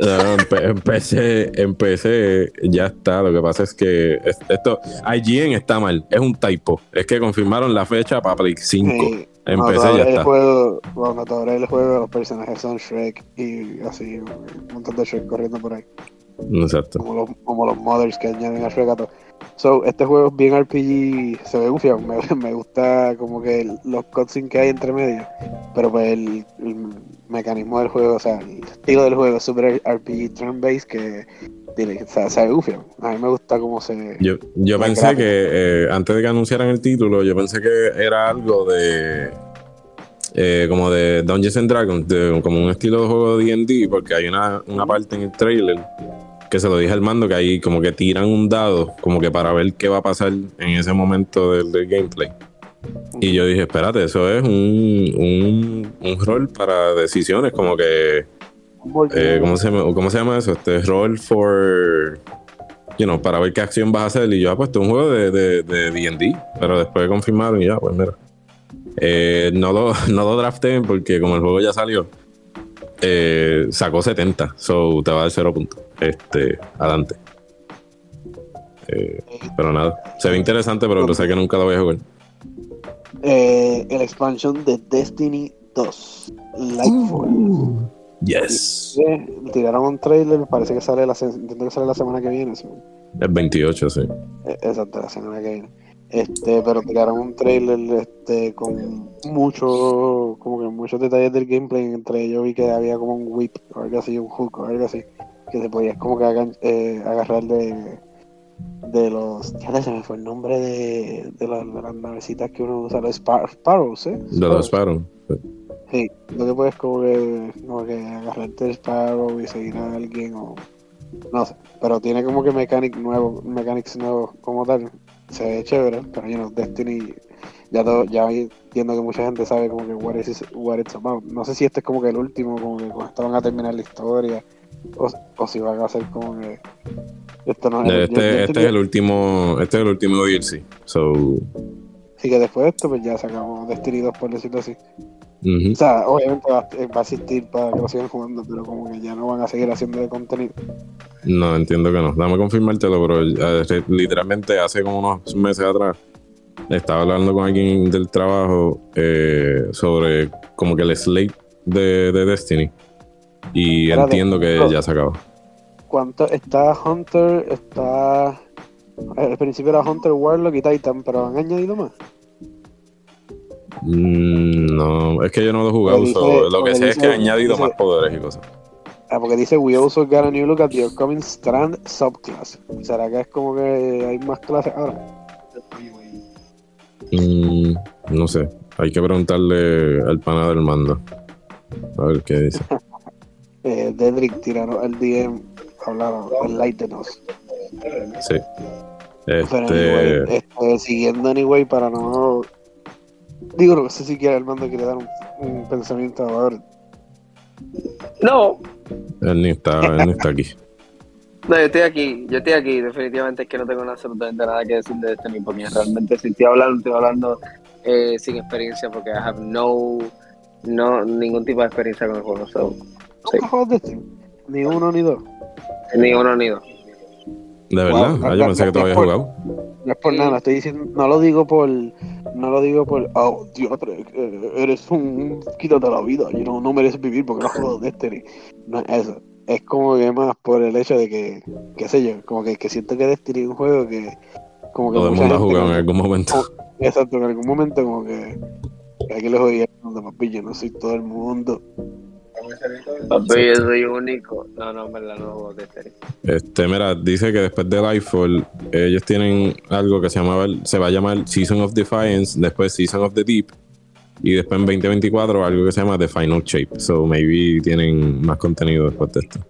A: No, empecé, empecé, ya está. Lo que pasa es que esto, IGN está mal, es un typo. Es que confirmaron la fecha para Play 5. Empecé ya está.
B: Juego, bueno, todavía el juego, los personajes son Shrek y así, un montón de Shrek corriendo por ahí.
A: Exacto.
B: Como los, como los mothers que añaden a Shrek a todo. So, este juego es bien RPG, se ve gufio, me, <laughs> me, gusta como que los cutscenes que hay entre medio, pero pues el, mecanismo del juego, o sea, el estilo del juego es super RPG turn-based que o sea, se ve gufio. A mí me gusta cómo se...
A: Yo, yo pensé que eh, antes de que anunciaran el título, yo pensé que era algo de... Eh, como de Dungeons and Dragons, de, como un estilo de juego de D&D, porque hay una, una parte en el trailer que se lo dije al mando, que ahí como que tiran un dado, como que para ver qué va a pasar en ese momento del, gameplay. Y yo dije, espérate, eso es un, un, rol para decisiones, como que... Eh, ¿cómo, se, ¿Cómo se llama eso? Este rol for... You know, para ver qué acción vas a hacer. Y yo, ah, pues, esto es un juego de D&D. De, pero después confirmaron y ya, pues mira. Eh, no, lo, <laughs> no lo drafté porque como el juego ya salió, eh, sacó 70, so te va a dar 0 puntos. Este, adelante. Eh, pero nada, se ve interesante, pero lo sé que nunca lo voy a jugar.
B: Eh, el expansion de Destiny 2, Lightfall. Uh,
A: yes.
B: tiraron un trailer, parece que sale la, que sale la semana que viene.
A: El 28, sí.
B: Exacto, la semana que viene. Este, pero tiraron un trailer este, con mucho, como que muchos detalles del gameplay. Entre ellos vi que había como un whip o algo así, un hook o algo así, que se podía como que eh, agarrar de, de los. Ya se me fue el nombre de, de, las navecitas que uno usa, los Sparrows, ¿eh?
A: De los Sparrows.
B: Sí, lo que puedes como que, como que agarrarte el Sparrow y seguir a alguien o. No sé, pero tiene como que mechanic nuevo, mechanics nuevos como tal se ve chévere, pero you know, Destiny, ya todo, ya entiendo que mucha gente sabe como que what, is, what it's about. No sé si este es como que el último, como que cuando van a terminar la historia, o, o si van a hacer como que
A: esto no es, este, este es el último, este es el último DLC. So
B: Sí que después de esto pues ya sacamos Destiny 2 por decirlo así. O sea, obviamente va, a asistir para que lo sigan jugando, pero como que ya no van a seguir haciendo de contenido.
A: No, entiendo que no. Dame confirmártelo, pero eh, literalmente hace como unos meses atrás estaba hablando con alguien del trabajo eh, sobre como que el slate de, Destiny. Y entiendo que ya se acabó.
B: ¿Cuánto? Está Hunter, está. Al principio era Hunter, Warlock y Titan, pero han añadido más.
A: Mm, no, es que yo no lo he jugado. lo que sé es que ha añadido más poderes y cosas.
B: Ah, porque dice, we also got a new look at the upcoming Strand subclass. ¿Será que es como que hay más clases ahora?
A: Mm, no sé. Hay que preguntarle al pana del mando. A ver qué dice. <laughs>
B: eh, Dedrick tiraron el DM, hablaron, enlightenos.
A: Sí.
B: Este... Pero este, siguiendo anyway, para no Digo, no sé si quiere, Armando quiere dar un, pensamiento ahora.
C: No.
A: Él ni está, él ni está aquí. <laughs>
C: No, yo estoy aquí, yo estoy aquí, definitivamente es que no tengo absolutamente nada que decir de este porque realmente si estoy hablando, estoy hablando eh, sin experiencia porque I have no, no, ningún tipo de experiencia con el juego. So,
B: sí. Ni uno ni dos.
C: Ni uno ni dos.
A: De verdad, ah, yo pensé que todavía habías jugado.
B: No es por nada, estoy diciendo, no lo digo por, no lo digo por, oh, tío, eh, eres un, quítate la vida, you know, no mereces vivir porque no juego Destiny. No es eso, es como que más por el hecho de que, qué sé yo, como que, que siento que Destiny es un juego que, como que.
A: Todo el mundo ha jugado en algún momento.
B: exacto, en algún momento como que, que aquí los oía, papi, yo no soy todo el mundo.
C: Papi, yo soy único. No, no, me la no de serie.
A: Este, mira, dice que después de Lightfall, ellos tienen algo que se llamaba, se va a llamar Season of Defiance, después Season of the Deep, y después en 2024 algo que se llama The Final Shape. So maybe tienen más contenido después de esto.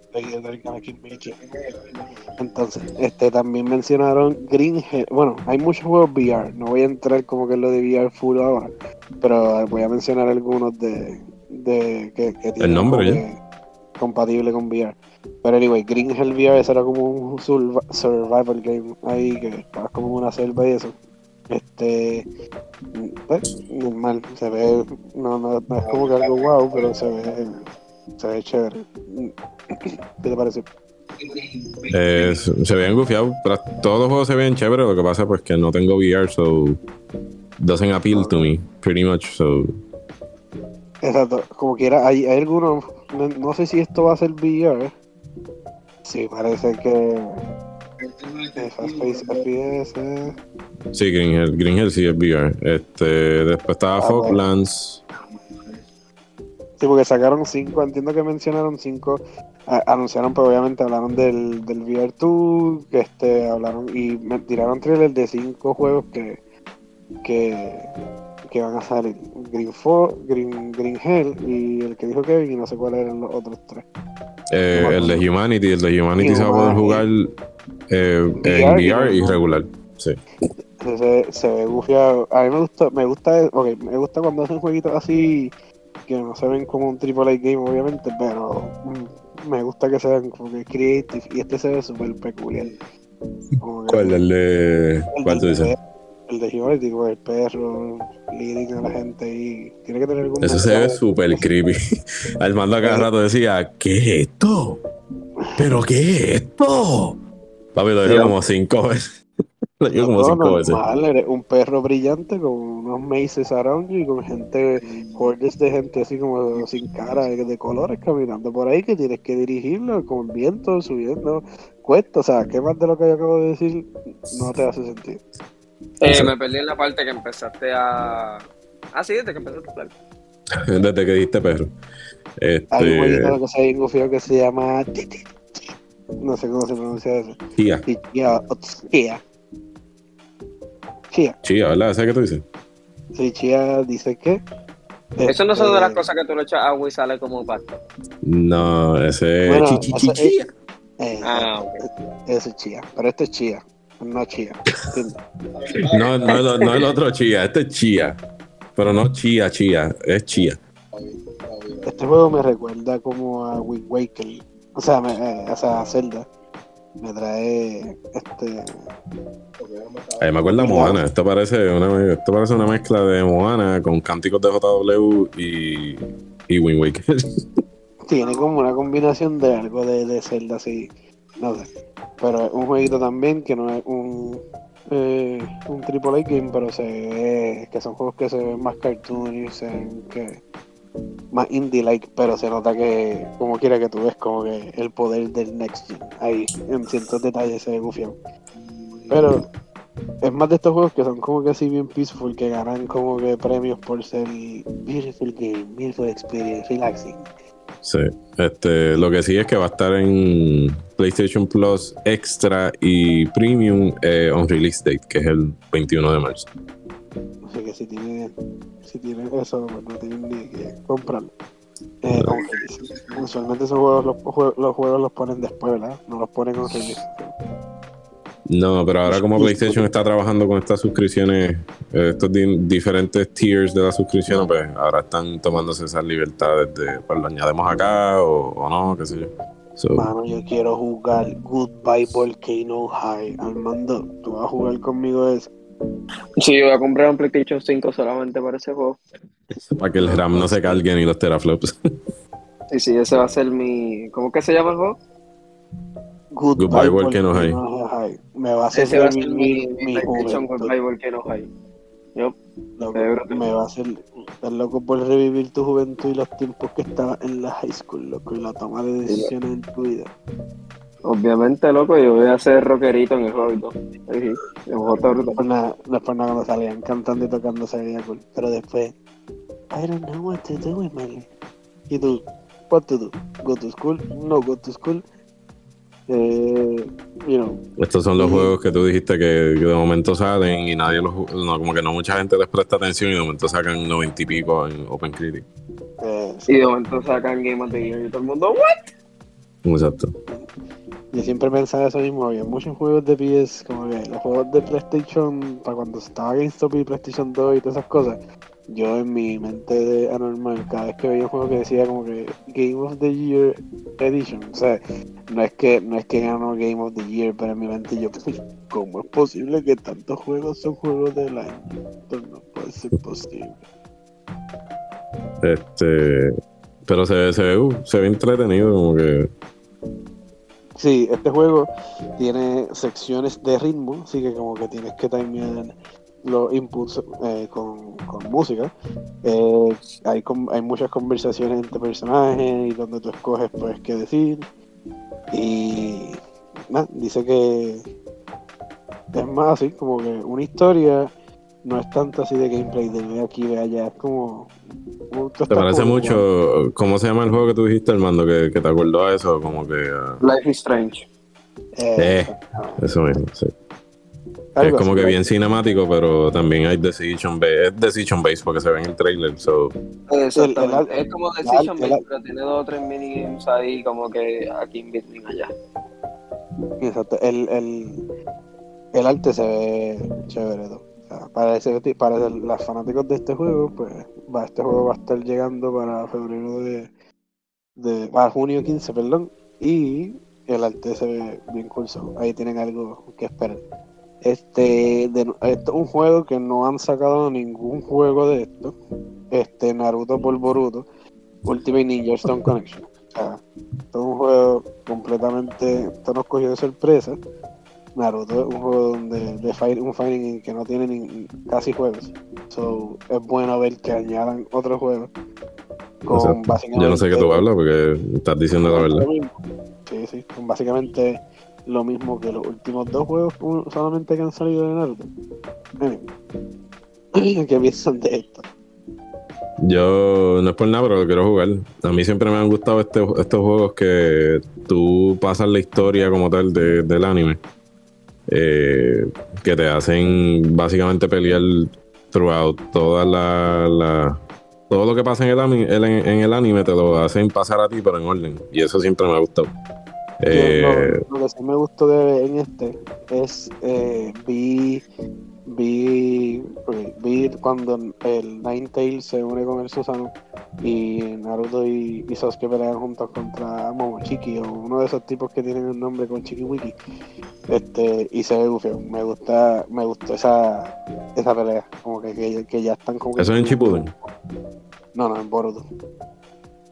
B: Entonces, este también mencionaron Green Bueno, hay muchos juegos VR. No voy a entrar como que es lo de VR full ahora, pero voy a mencionar algunos de, de que, que tiene
A: el nombre ya
B: compatible con VR. Pero anyway, Green Hell VR ese era como un survival game ahí que estabas como en una selva y eso. Este, pues, normal, se ve, no, no, no es como que algo wow, pero se ve, se ve chévere. ¿Qué te parece?
A: Eh, se ven gufiados. Todos los juegos se ven chéveres. Lo que pasa pues que no tengo VR, so doesn't appeal to me, pretty much. So.
B: Exacto. Como quiera, hay, hay algunos. No, sé si esto va a ser VR. Sí, parece que. FPS.
A: Sí, Green Hill sí es VR. Este, después estaba ah, Foglands.
B: Sí, porque sacaron cinco, entiendo que mencionaron cinco anunciaron, pero obviamente hablaron del, del VR2, que este, hablaron y me tiraron trailers de cinco juegos que, que, que van a salir. Green, Green, Green Hell y el que dijo Kevin y no sé cuáles eran los otros tres.
A: Eh, el de Humanity, el de Humanity se va a poder jugar eh, en VR y regular. Sí.
B: Se, se, ve gufiado. A mí me gusta, me gusta, okay, me gusta cuando hacen jueguitos así que no se ven como un triple game obviamente, pero me gusta que sean como que creative y este se ve súper peculiar.
A: ¿Cuál? El de. ¿Cuál tú dices?
B: El de Humanity, con el perro leading a la gente y tiene que tener algún.
A: Eso se ve súper creepy. <laughs> Armando cada rato decía: ¿Qué es esto? ¿Pero qué es esto? Papi lo dijo como cinco veces. <laughs>
B: Lo dijo como cinco veces. Eres un perro brillante con unos maces around y con gente, hordes de gente así como sin cara, de, colores caminando por ahí que tienes que dirigirlo con viento, subiendo, cuesta. O sea, ¿qué más de lo que yo acabo de decir no te hace sentido?
C: Eh, me perdí en la parte que empezaste a. Ah, sí, desde que empezaste a hablar. <laughs>
A: desde que diste perro. Este...
B: Hay un jueguito que se llama que se llama. No sé cómo se pronuncia eso.
A: Chía.
B: Chía.
A: Chía. Chía, ¿verdad? ¿Sabes qué tú dices?
B: Sí, Chía dice que.
C: Eso no son de las este, cosas que tú le echas agua y sale como pasta.
A: No, ese es chichichía.
B: ah, Ese es chía, pero este es chía, no chía.
A: no, no, no, el otro chía, este es chía. Pero no chía, chía, es chía.
B: Este juego me recuerda como a Wind Waker, o sea, me, eh, o sea, a Zelda me trae este
A: Ahí me acuerdo de Moana. Esto parece, una, esto parece una mezcla de Moana con cánticos de JW y, y Wind Waker. <laughs>
B: Tiene como una combinación de algo de, de Zelda así. No sé. Pero es un jueguito también que no es un eh, un triple game, pero se ve que son juegos que se ven más cartoons, que más indie-like, pero se nota que, como quiera que tú ves, como que el poder del Next Gen ahí, en ciertos detalles se ve. Pero es más de estos juegos que son como que así bien peaceful, que ganan como que premios por ser beautiful game, beautiful experience, relaxing.
A: Sí, este, lo que sí es que va a estar en PlayStation Plus Extra y Premium eh, on release date, que es el 21 de marzo.
B: Así que si tiene si tienen eso, pues no tienen ni que comprarlo. Eh, usualmente esos juegos los, los, juegos los ponen después, ¿verdad? No los ponen con release.
A: No, pero ahora como PlayStation está trabajando con estas suscripciones, eh, estos diferentes tiers de la suscripción, pues ahora están tomándose esas libertades de, pues lo añadimos acá o, no, qué sé yo.
B: Mano, yo quiero jugar Goodbye Volcano High. Armando, ¿tú vas a jugar conmigo eso?
C: Sí, yo voy a comprar un PlayStation 5 solamente para ese juego.
A: Para que el RAM no se cargue ni los teraflops.
C: Sí, sí, ese va a ser mi. ¿Cómo que se llama el juego?
A: Goodbye, Volcano High.
B: Me va a hacer,
C: ese va a ser mi, mi, Goodbye Volcano High. Yo,
B: me va a hacer estar loco por revivir tu juventud y los tiempos que estabas en la high school, loco, y la toma de decisiones en tu vida.
C: Obviamente, loco, yo voy a ser rockerito en el juego. Sí,
B: después, nada, después nada, cuando salían cantando y tocando se veía cool. Pero después, I don't know what to do with my ¿Y tú? What to do? Go to school? No go to school. Eh, you know.
A: Estos son los juegos que tú dijiste que, de momento salen y nadie los no, como que no mucha gente les presta atención y de momento sacan 90 y pico en OpenCritic.
C: Eh, Y de momento sacan Game of the Year y todo el mundo, ¿what?
A: Exacto.
B: Yo siempre pensaba eso mismo, había muchos juegos de PS, como que los juegos de PlayStation, para cuando estaba GameStop y PlayStation 2 y todas esas cosas, yo en mi mente de anormal, cada vez que veía un juego que decía como que Game of the Year Edition, o sea, no es que no es que ganó Game of the Year, pero en mi mente yo, pues, ¿cómo es posible que tantos juegos son juegos del año? Esto no puede ser posible.
A: Este, pero se, se, ve, uh, se ve entretenido, como que.
B: Sí, este juego tiene secciones de ritmo, así que como que tienes que timear los inputs eh, con, con, música. Eh, hay, hay muchas conversaciones entre personajes y donde tú escoges pues qué decir. Y dice que es más así, como que una historia no es tanto así de gameplay de ve aquí, ve allá, es como...
A: ¿Te parece mucho? ¿Cómo se llama el juego que tú dijiste, Armando, que, que te acordó a eso? Como que...
C: Uh... Life is Strange.
A: Eh, eso mismo, sí es como que bien cinemático, pero también hay decision based. Es decision based porque se ve en el trailer. So.
C: Exactamente. es como decision based, pero tiene dos o tres minigames ahí, como que aquí en allá.
B: Exacto. El, el, el arte se ve chévere. O sea, para, ese, para los fanáticos de este juego, pues va, este juego va a estar llegando para febrero de. de para junio 15, perdón. Y el arte se ve bien curso. Ahí tienen algo que esperar. Este, de, esto es un juego que no han sacado ningún juego de esto. Este, Naruto por Boruto, Ultimate Ninja Stone Connection. O sea, esto es un juego completamente, esto nos cogió de sorpresa. Naruto es un juego donde de fight, un fighting que no tiene ni, casi juegos. So, es bueno ver que añadan otros juegos.
A: Con Yo no sé qué tú hablas porque estás diciendo la verdad.
B: Sí, sí, con básicamente lo mismo que los últimos dos juegos solamente que han salido de Naruto. <clears throat> ¿Qué piensan de esto?
A: Yo no es por nada, pero lo quiero jugar. A mí siempre me han gustado este, estos juegos que tú pasas la historia como tal del anime. Eh, que te hacen básicamente pelear throughout toda la, todo lo que pasa en el, anime, en el anime te lo hacen pasar a ti, pero en orden. Y eso siempre me ha gustado.
B: Eh, lo, que sí me gustó de en este. Es eh, vi vi vi cuando el Ninetale se une con el Susano y Naruto y, y Sasuke pelean juntos contra Momochiki o uno de esos tipos que tienen un nombre con Chiki Wiki. Este y se ve bufeo me gusta me gustó esa esa pelea. Como que, que, ya están como
A: eso es en Chipuden
B: no no en Boruto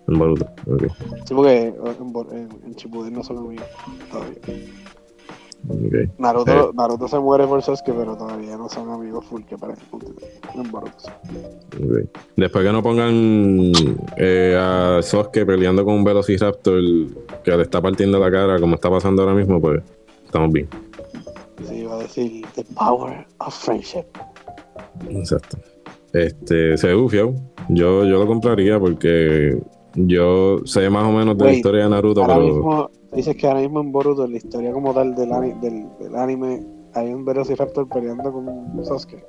A: en Boruto, ok.
B: Sí, porque en, en, Chipuden no son amigos todavía. Okay. Naruto, eh. Naruto se muere por Sasuke, pero todavía no son amigos full que parece en Boruto.
A: Okay. Después que no pongan eh, a Sasuke peleando con un Velociraptor que le está partiendo la cara como está pasando ahora mismo, pues estamos bien.
B: Sí, iba a decir The Power of Friendship.
A: Exacto. Este, se bufió. Yo, yo lo compraría porque yo sé más o menos de la historia de Naruto, pero.
B: dices que ahora mismo en Boruto, la historia como tal del, del, anime, hay un Velociraptor peleando con Sasuke.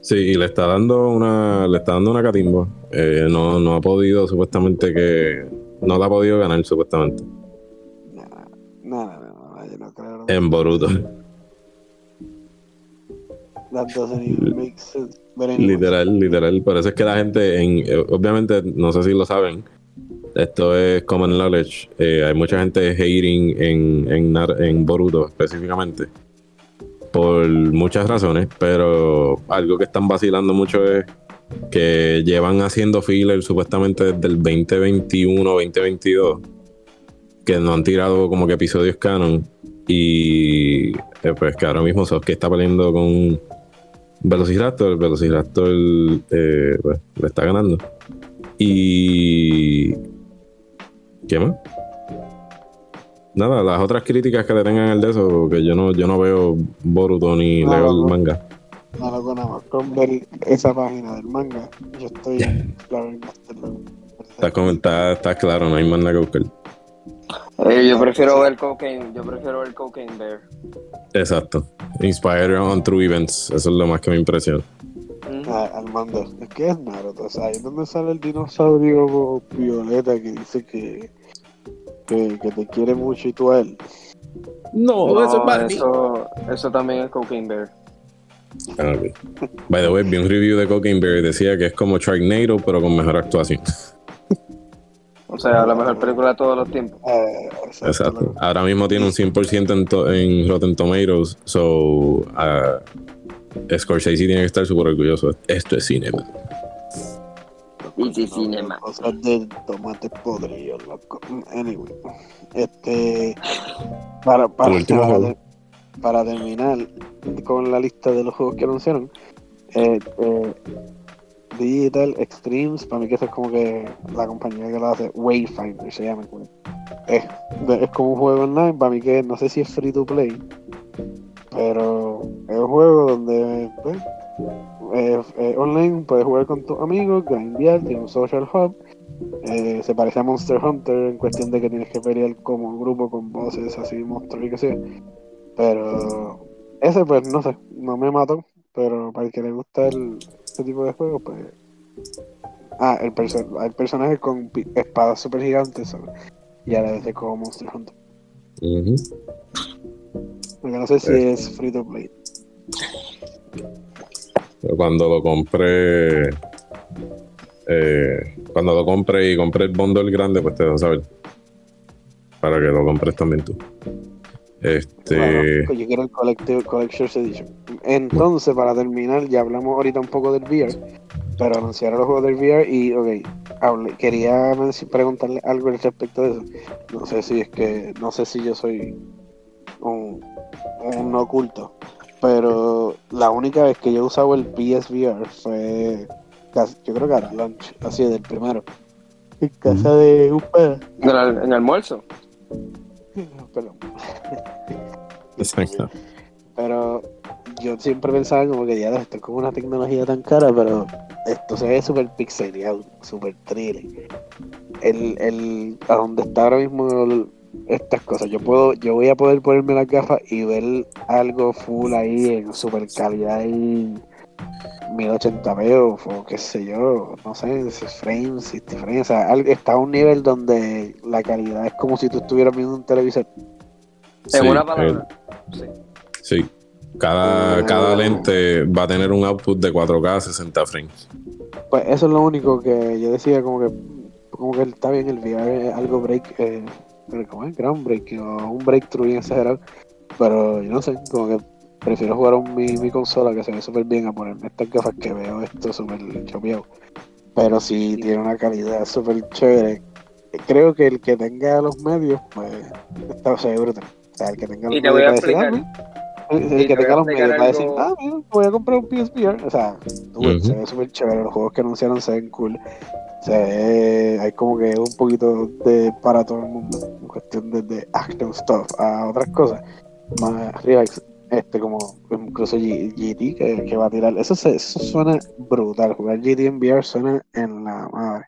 A: Sí, y le está dando una, le está dando una catimba. Eh, no, no ha podido, supuestamente que. No la ha podido ganar, supuestamente.
B: No, no, no, yo no creo.
A: En Boruto.
B: That doesn't make sense.
A: Literal, literal. Por eso es que la gente, en, eh, obviamente, no sé si lo saben, esto es common knowledge. Eh, hay mucha gente hating en, en, en Boruto específicamente. Por muchas razones, pero algo que están vacilando mucho es que llevan haciendo filler supuestamente desde el 2021, 2022, que no han tirado como que episodios canon. Y eh, pues que ahora mismo que está peleando con Velociraptor, el Velociraptor eh, pues, le está ganando. Y ¿Qué más? Nada, las otras críticas que le tengan al de eso, que yo no, yo no veo Boruto ni leo el manga.
B: Nada, con nada con ver esa página del manga, yo estoy claro en
A: está, está, claro, no hay más nada que buscar.
C: Eh, yo prefiero ver Cocaine, yo prefiero ver Cocaine Bear.
A: Exacto. Inspired on true events, eso es lo más que me impresiona.
B: Ah, Armando, es que es Naruto, o sea, ahí donde sale el dinosaurio violeta que dice que, que, te quiere mucho y tú a él.
C: No, eso es para eso, eso también es Cocaine Bear.
A: Ah, ok. By the way, vi un review de Cocaine Bear y decía que es como Sharknado, pero con mejor actuación.
C: O sea, la mejor película de todos los tiempos.
B: Eh,
A: Exacto. Ahora mismo tiene un 100% en, to- en Rotten Tomatoes, so uh, Scorsese tiene que estar súper orgulloso. Esto es cinema.
C: Easy Cinema.
B: Cosas de tomate podrido, loco. Anyway. Este. Para, para, para, terminar con la lista de los juegos que anunciaron. Eh, eh, Digital Extremes, para mí que eso es como que la compañía que lo hace, Wayfinder se llama. Es, es como un juego online, para mí que no sé si es free to play, pero es un juego donde pues, eh, eh, online puedes jugar con tus amigos, grindear, tiene un social hub. eh, se parece a Monster Hunter en cuestión de que tienes que pelear como grupo con voces así, monstruos y que sea. Pero ese, pues no sé, no me mató. Pero para el que le gusta el, este tipo de juegos, pues. Ah, el, perso el personaje con espadas super gigantes. Y ahora es como Monster Hunter.
A: Ujú.
B: Porque no sé si
A: Eh.
B: es free to play.
A: Pero Cuando lo compré, eh, cuando lo compré y compré el bundle grande, pues te vas a saber. Para que lo compres también tú. Este.
B: Claro, yo quiero el Collective Collector's Edition. Entonces, para terminar, ya hablamos ahorita un poco del VR, pero anunciaron los juegos del VR y, ok, hablé- quería preguntarle algo al respecto de eso. No sé si es que, no sé si yo soy un no oculto, pero la única vez que yo he usado el PSVR fue, casi- yo creo que era launch, así del primero, en casa de un.
C: En el, en el almuerzo. <laughs>
B: Perdón.
A: Exacto.
B: Pero yo siempre pensaba como que ya esto es como una tecnología tan cara, pero esto se ve súper pixeleado, súper thriller. El, el, a donde está ahora mismo el- estas cosas, yo puedo, yo voy a poder ponerme las gafas y ver algo full ahí en super calidad y 1080p o, o qué sé yo, no sé, frames, 60 frames, o sea, está a un nivel donde la calidad es como si tú estuvieras viendo un televisor.
C: En
A: Sí,
C: una palabra. Sí.
A: el- sí. Cada,
B: Ah.
A: cada lente va a tener un output de 4K 60 frames.
B: Pues eso es lo único que yo decía, como que como que está bien el VR, algo break, eh, como es groundbreaking o un breakthrough bien exagerado, pero yo no sé, como que prefiero jugar un, mi, mi consola que se ve súper bien a ponerme estas gafas que veo esto súper chopeado. Pero si tiene una calidad súper chévere, creo que el que tenga los medios, pues está seguro. O sea, el que tenga los
C: Y te voy a
B: medios para decir,
C: explicar.
B: ah, mira, el, que
C: te
B: tenga
C: a
B: los medios
C: explicar
B: para decir,
C: algo-
B: ah, mira, voy a comprar un PSVR. O sea, se ve súper chévere. Los juegos que anunciaron se ven cool. Se ve, hay como que un poquito de para todo el mundo. En cuestión de, de action stuff a otras cosas. Más relax. Este, como incluso G- GT que, que va a tirar. Eso, se, eso suena brutal. Jugar GT en VR suena en la madre.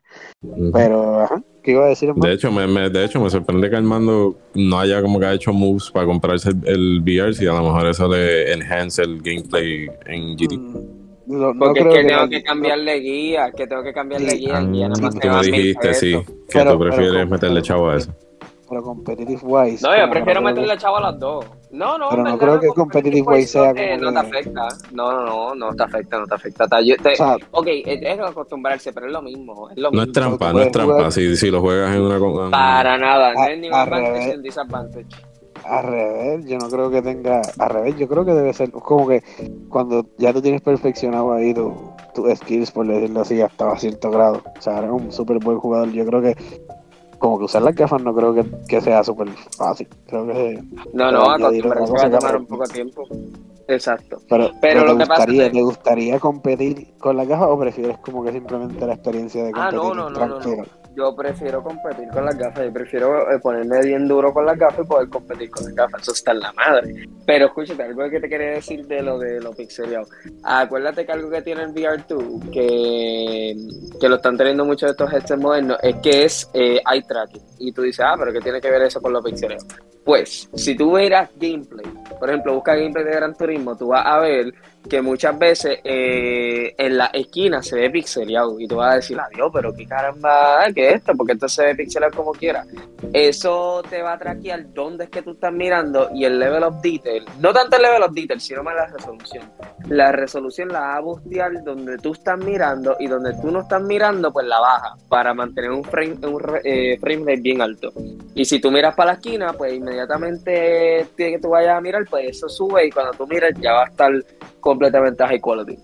B: Pero, ajá, ¿qué iba a decir? hermano?
A: De hecho, me, me- de hecho, me sorprende que Armando no haya como que ha hecho moves para comprarse el, el VR si a lo mejor eso le enhance el gameplay en GT.
B: Mm, no- no
C: Porque es
B: creo
C: que tengo que cambiarle guía, que tengo que cambiarle
B: Sí.
C: guía.
A: Ah,
C: te
A: tú me dijiste, sí, que
B: Pero-
A: tú prefieres
B: pero-
A: meterle chavo a eso.
B: Pero competitive wise.
C: No, yo prefiero
B: no creo que-
C: meterle chavo a las dos. No, no,
B: Pero no
C: verdad,
B: creo que Competitive
C: Competitive
B: Way sea
C: no te-
B: como
C: No te
B: que-
C: afecta. No, no, no, no te afecta, no te afecta. Ta- yo te-
B: O sea,
C: ok, es es acostumbrarse, pero es lo mismo. Es lo
A: No
C: mismo.
A: es trampa, no es trampa. Si, si lo juegas en una.
C: Para nada, no es ni un
B: al
C: advantage ni disadvantage.
B: Al revés, yo no creo que tenga. Al revés, yo creo que debe ser como que cuando ya tú tienes perfeccionado ahí tu, tus skills, por decirlo así, hasta a cierto grado. O sea, eres un súper buen jugador. Yo creo que. Como que usar las gafas no creo que, que sea súper fácil. Creo que.
C: No, no, acostumbrarse va a tomar un poco de tiempo. Exacto.
B: Pero,
C: Pero
B: ¿te
C: lo que pasa
B: gustaría, ¿te gustaría competir con las gafas o prefieres como que simplemente la experiencia de
C: Ah,
B: competir
C: no, no, no, no,
B: tranquilo?
C: no. Yo prefiero competir con las gafas. Yo prefiero eh, ponerme bien duro con las gafas y poder competir con las gafas. Eso está en la madre. Pero escúchate, algo que te quería decir de lo de lo pixeleado. Acuérdate que algo que tiene el VR2, que, que lo están teniendo muchos de estos headsets modernos, es que es eh, eye tracking. Y tú dices, ah, pero ¿qué tiene que ver eso con lo pixeleado? Pues, si tú verás gameplay, por ejemplo, busca gameplay de Gran Turismo, tú vas a ver que muchas veces eh, en la esquina se ve pixeleado y tú vas a decir, adiós, pero qué caramba, ¿qué es esto? Porque esto se ve pixelado como quiera. Eso te va a traquear dónde es que tú estás mirando y el level of detail, no tanto el level of detail, sino más la resolución. La resolución la va a bustear donde tú estás mirando y donde tú no estás mirando, pues la baja para mantener un frame, un eh, frame rate bien alto. Y si tú miras para la esquina, pues inmediatamente que tú vayas a mirar, pues eso sube y cuando tú miras ya va a estar completamente high quality.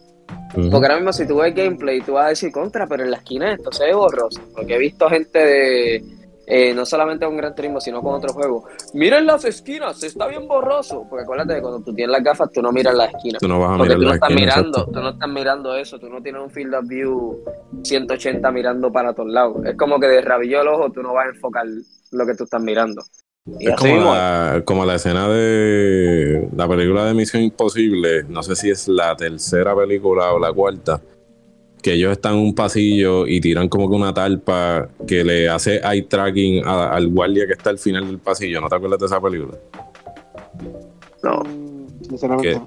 C: Porque ahora mismo si tú ves gameplay, tú vas a decir contra, pero en la esquina esto se ve borroso. Porque he visto gente de, eh, no solamente con Gran Turismo, sino con otro juego. Miren las esquinas, está bien borroso. Porque acuérdate que cuando tú tienes las gafas, tú no miras las esquinas.
A: Tú no vas a
C: porque
A: mirar
C: tú no estás
A: esquina,
C: mirando,
A: exacto.
C: tú no estás mirando eso, tú no tienes un field of view 180 mirando para todos lados. Es como que de rabillo el ojo tú no vas a enfocar lo que tú estás mirando. Y
A: Es como la, como la escena de la película de Misión Imposible, no sé si es la tercera película o la cuarta, que ellos están en un pasillo y tiran como que una talpa que le hace eye tracking a- al guardia que está al final del pasillo. ¿No te acuerdas de esa película?
C: no.
B: Sinceramente.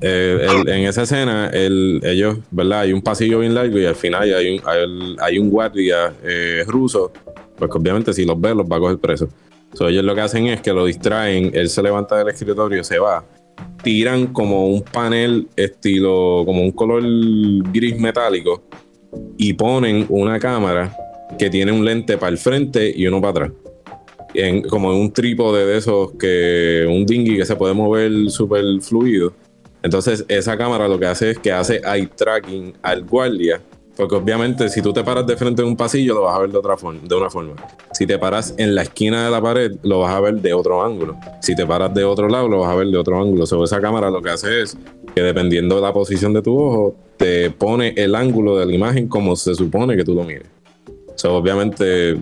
A: Eh, el- en esa escena, el- ellos, ¿verdad? Hay un pasillo bien largo y al final hay un, hay, hay un guardia eh, ruso, pues que obviamente si los ve los va a coger preso. So, ellos lo que hacen es que lo distraen, él se levanta del escritorio, se va, tiran como un panel estilo, como un color gris metálico y ponen una cámara que tiene un lente para el frente y uno para atrás. En- como en un trípode de esos que un dinghy que se puede mover súper fluido. Entonces, esa cámara lo que hace es que hace eye tracking al guardia. Porque obviamente, si tú te paras de frente de un pasillo, lo vas a ver de otra forma, de una forma. Si te paras en la esquina de la pared, lo vas a ver de otro ángulo. Si te paras de otro lado, lo vas a ver de otro ángulo. So, esa cámara lo que hace es que dependiendo de la posición de tu ojo, te pone el ángulo de la imagen como se supone que tú lo mires. So, obviamente,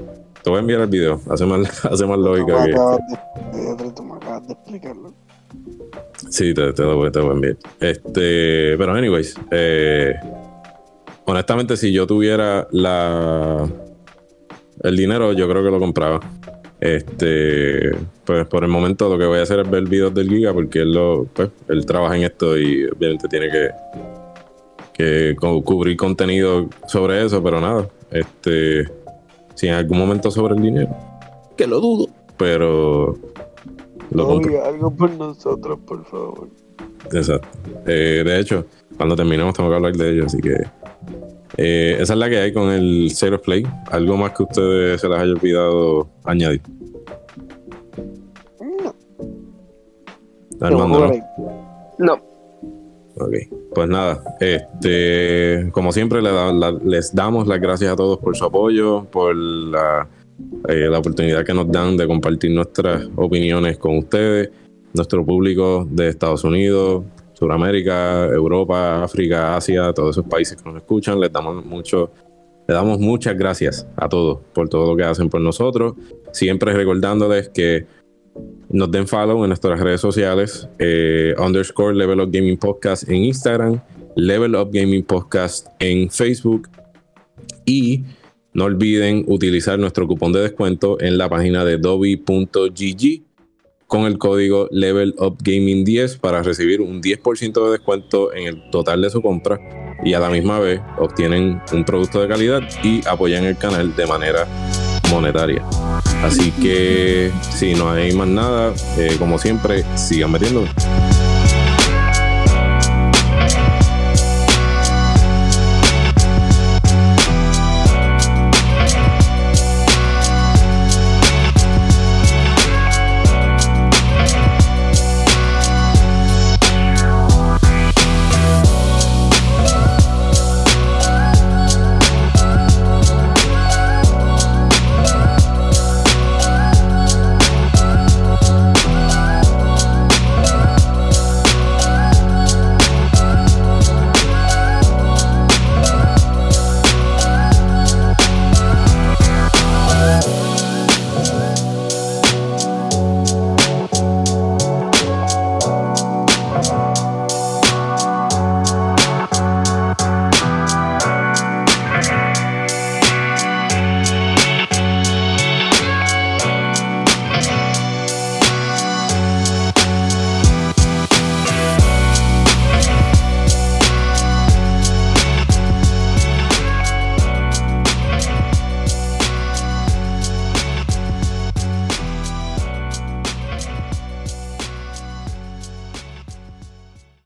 A: te voy a enviar el video. Hace más, <laughs> hace más lógica
B: explicarlo.
A: Sí, te, te lo voy, te lo voy a enviar. Este, pero anyways, eh, honestamente, si yo tuviera la el dinero, yo creo que lo compraba. Este, pues por el momento lo que voy a hacer es ver videos del Giga porque él lo, pues, él trabaja en esto y obviamente tiene que, que cu- cubrir contenido sobre eso, pero nada, este, si en algún momento sobre el dinero, que lo dudo, pero lo compro.
B: Oiga, algo por nosotros, por favor.
A: Exacto. Eh, de hecho, cuando terminemos tengo que hablar de ello, así que eh, esa es la que hay con el Zero Play. ¿Algo más que ustedes se les haya olvidado añadir?
B: No,
A: Armando,
C: ¿no?
A: Ok. Pues nada, este, como siempre le da- la- les damos las gracias a todos por su apoyo, por la, eh, la oportunidad que nos dan de compartir nuestras opiniones con ustedes, nuestro público de Estados Unidos, Sudamérica, Europa, África, Asia, todos esos países que nos escuchan. Les damos mucho, le damos muchas gracias a todos por todo lo que hacen por nosotros. Siempre recordándoles que nos den follow en nuestras redes sociales, eh, underscore Level Up Gaming Podcast en Instagram, Level Up Gaming Podcast en Facebook y no olviden utilizar nuestro cupón de descuento en la página de Dobby.gg con el código Level Up Gaming 10 para recibir un 10% de descuento en el total de su compra y a la misma vez obtienen un producto de calidad y apoyan el canal de manera monetaria. Así que si no hay más nada, eh, como siempre, sigan metiendo.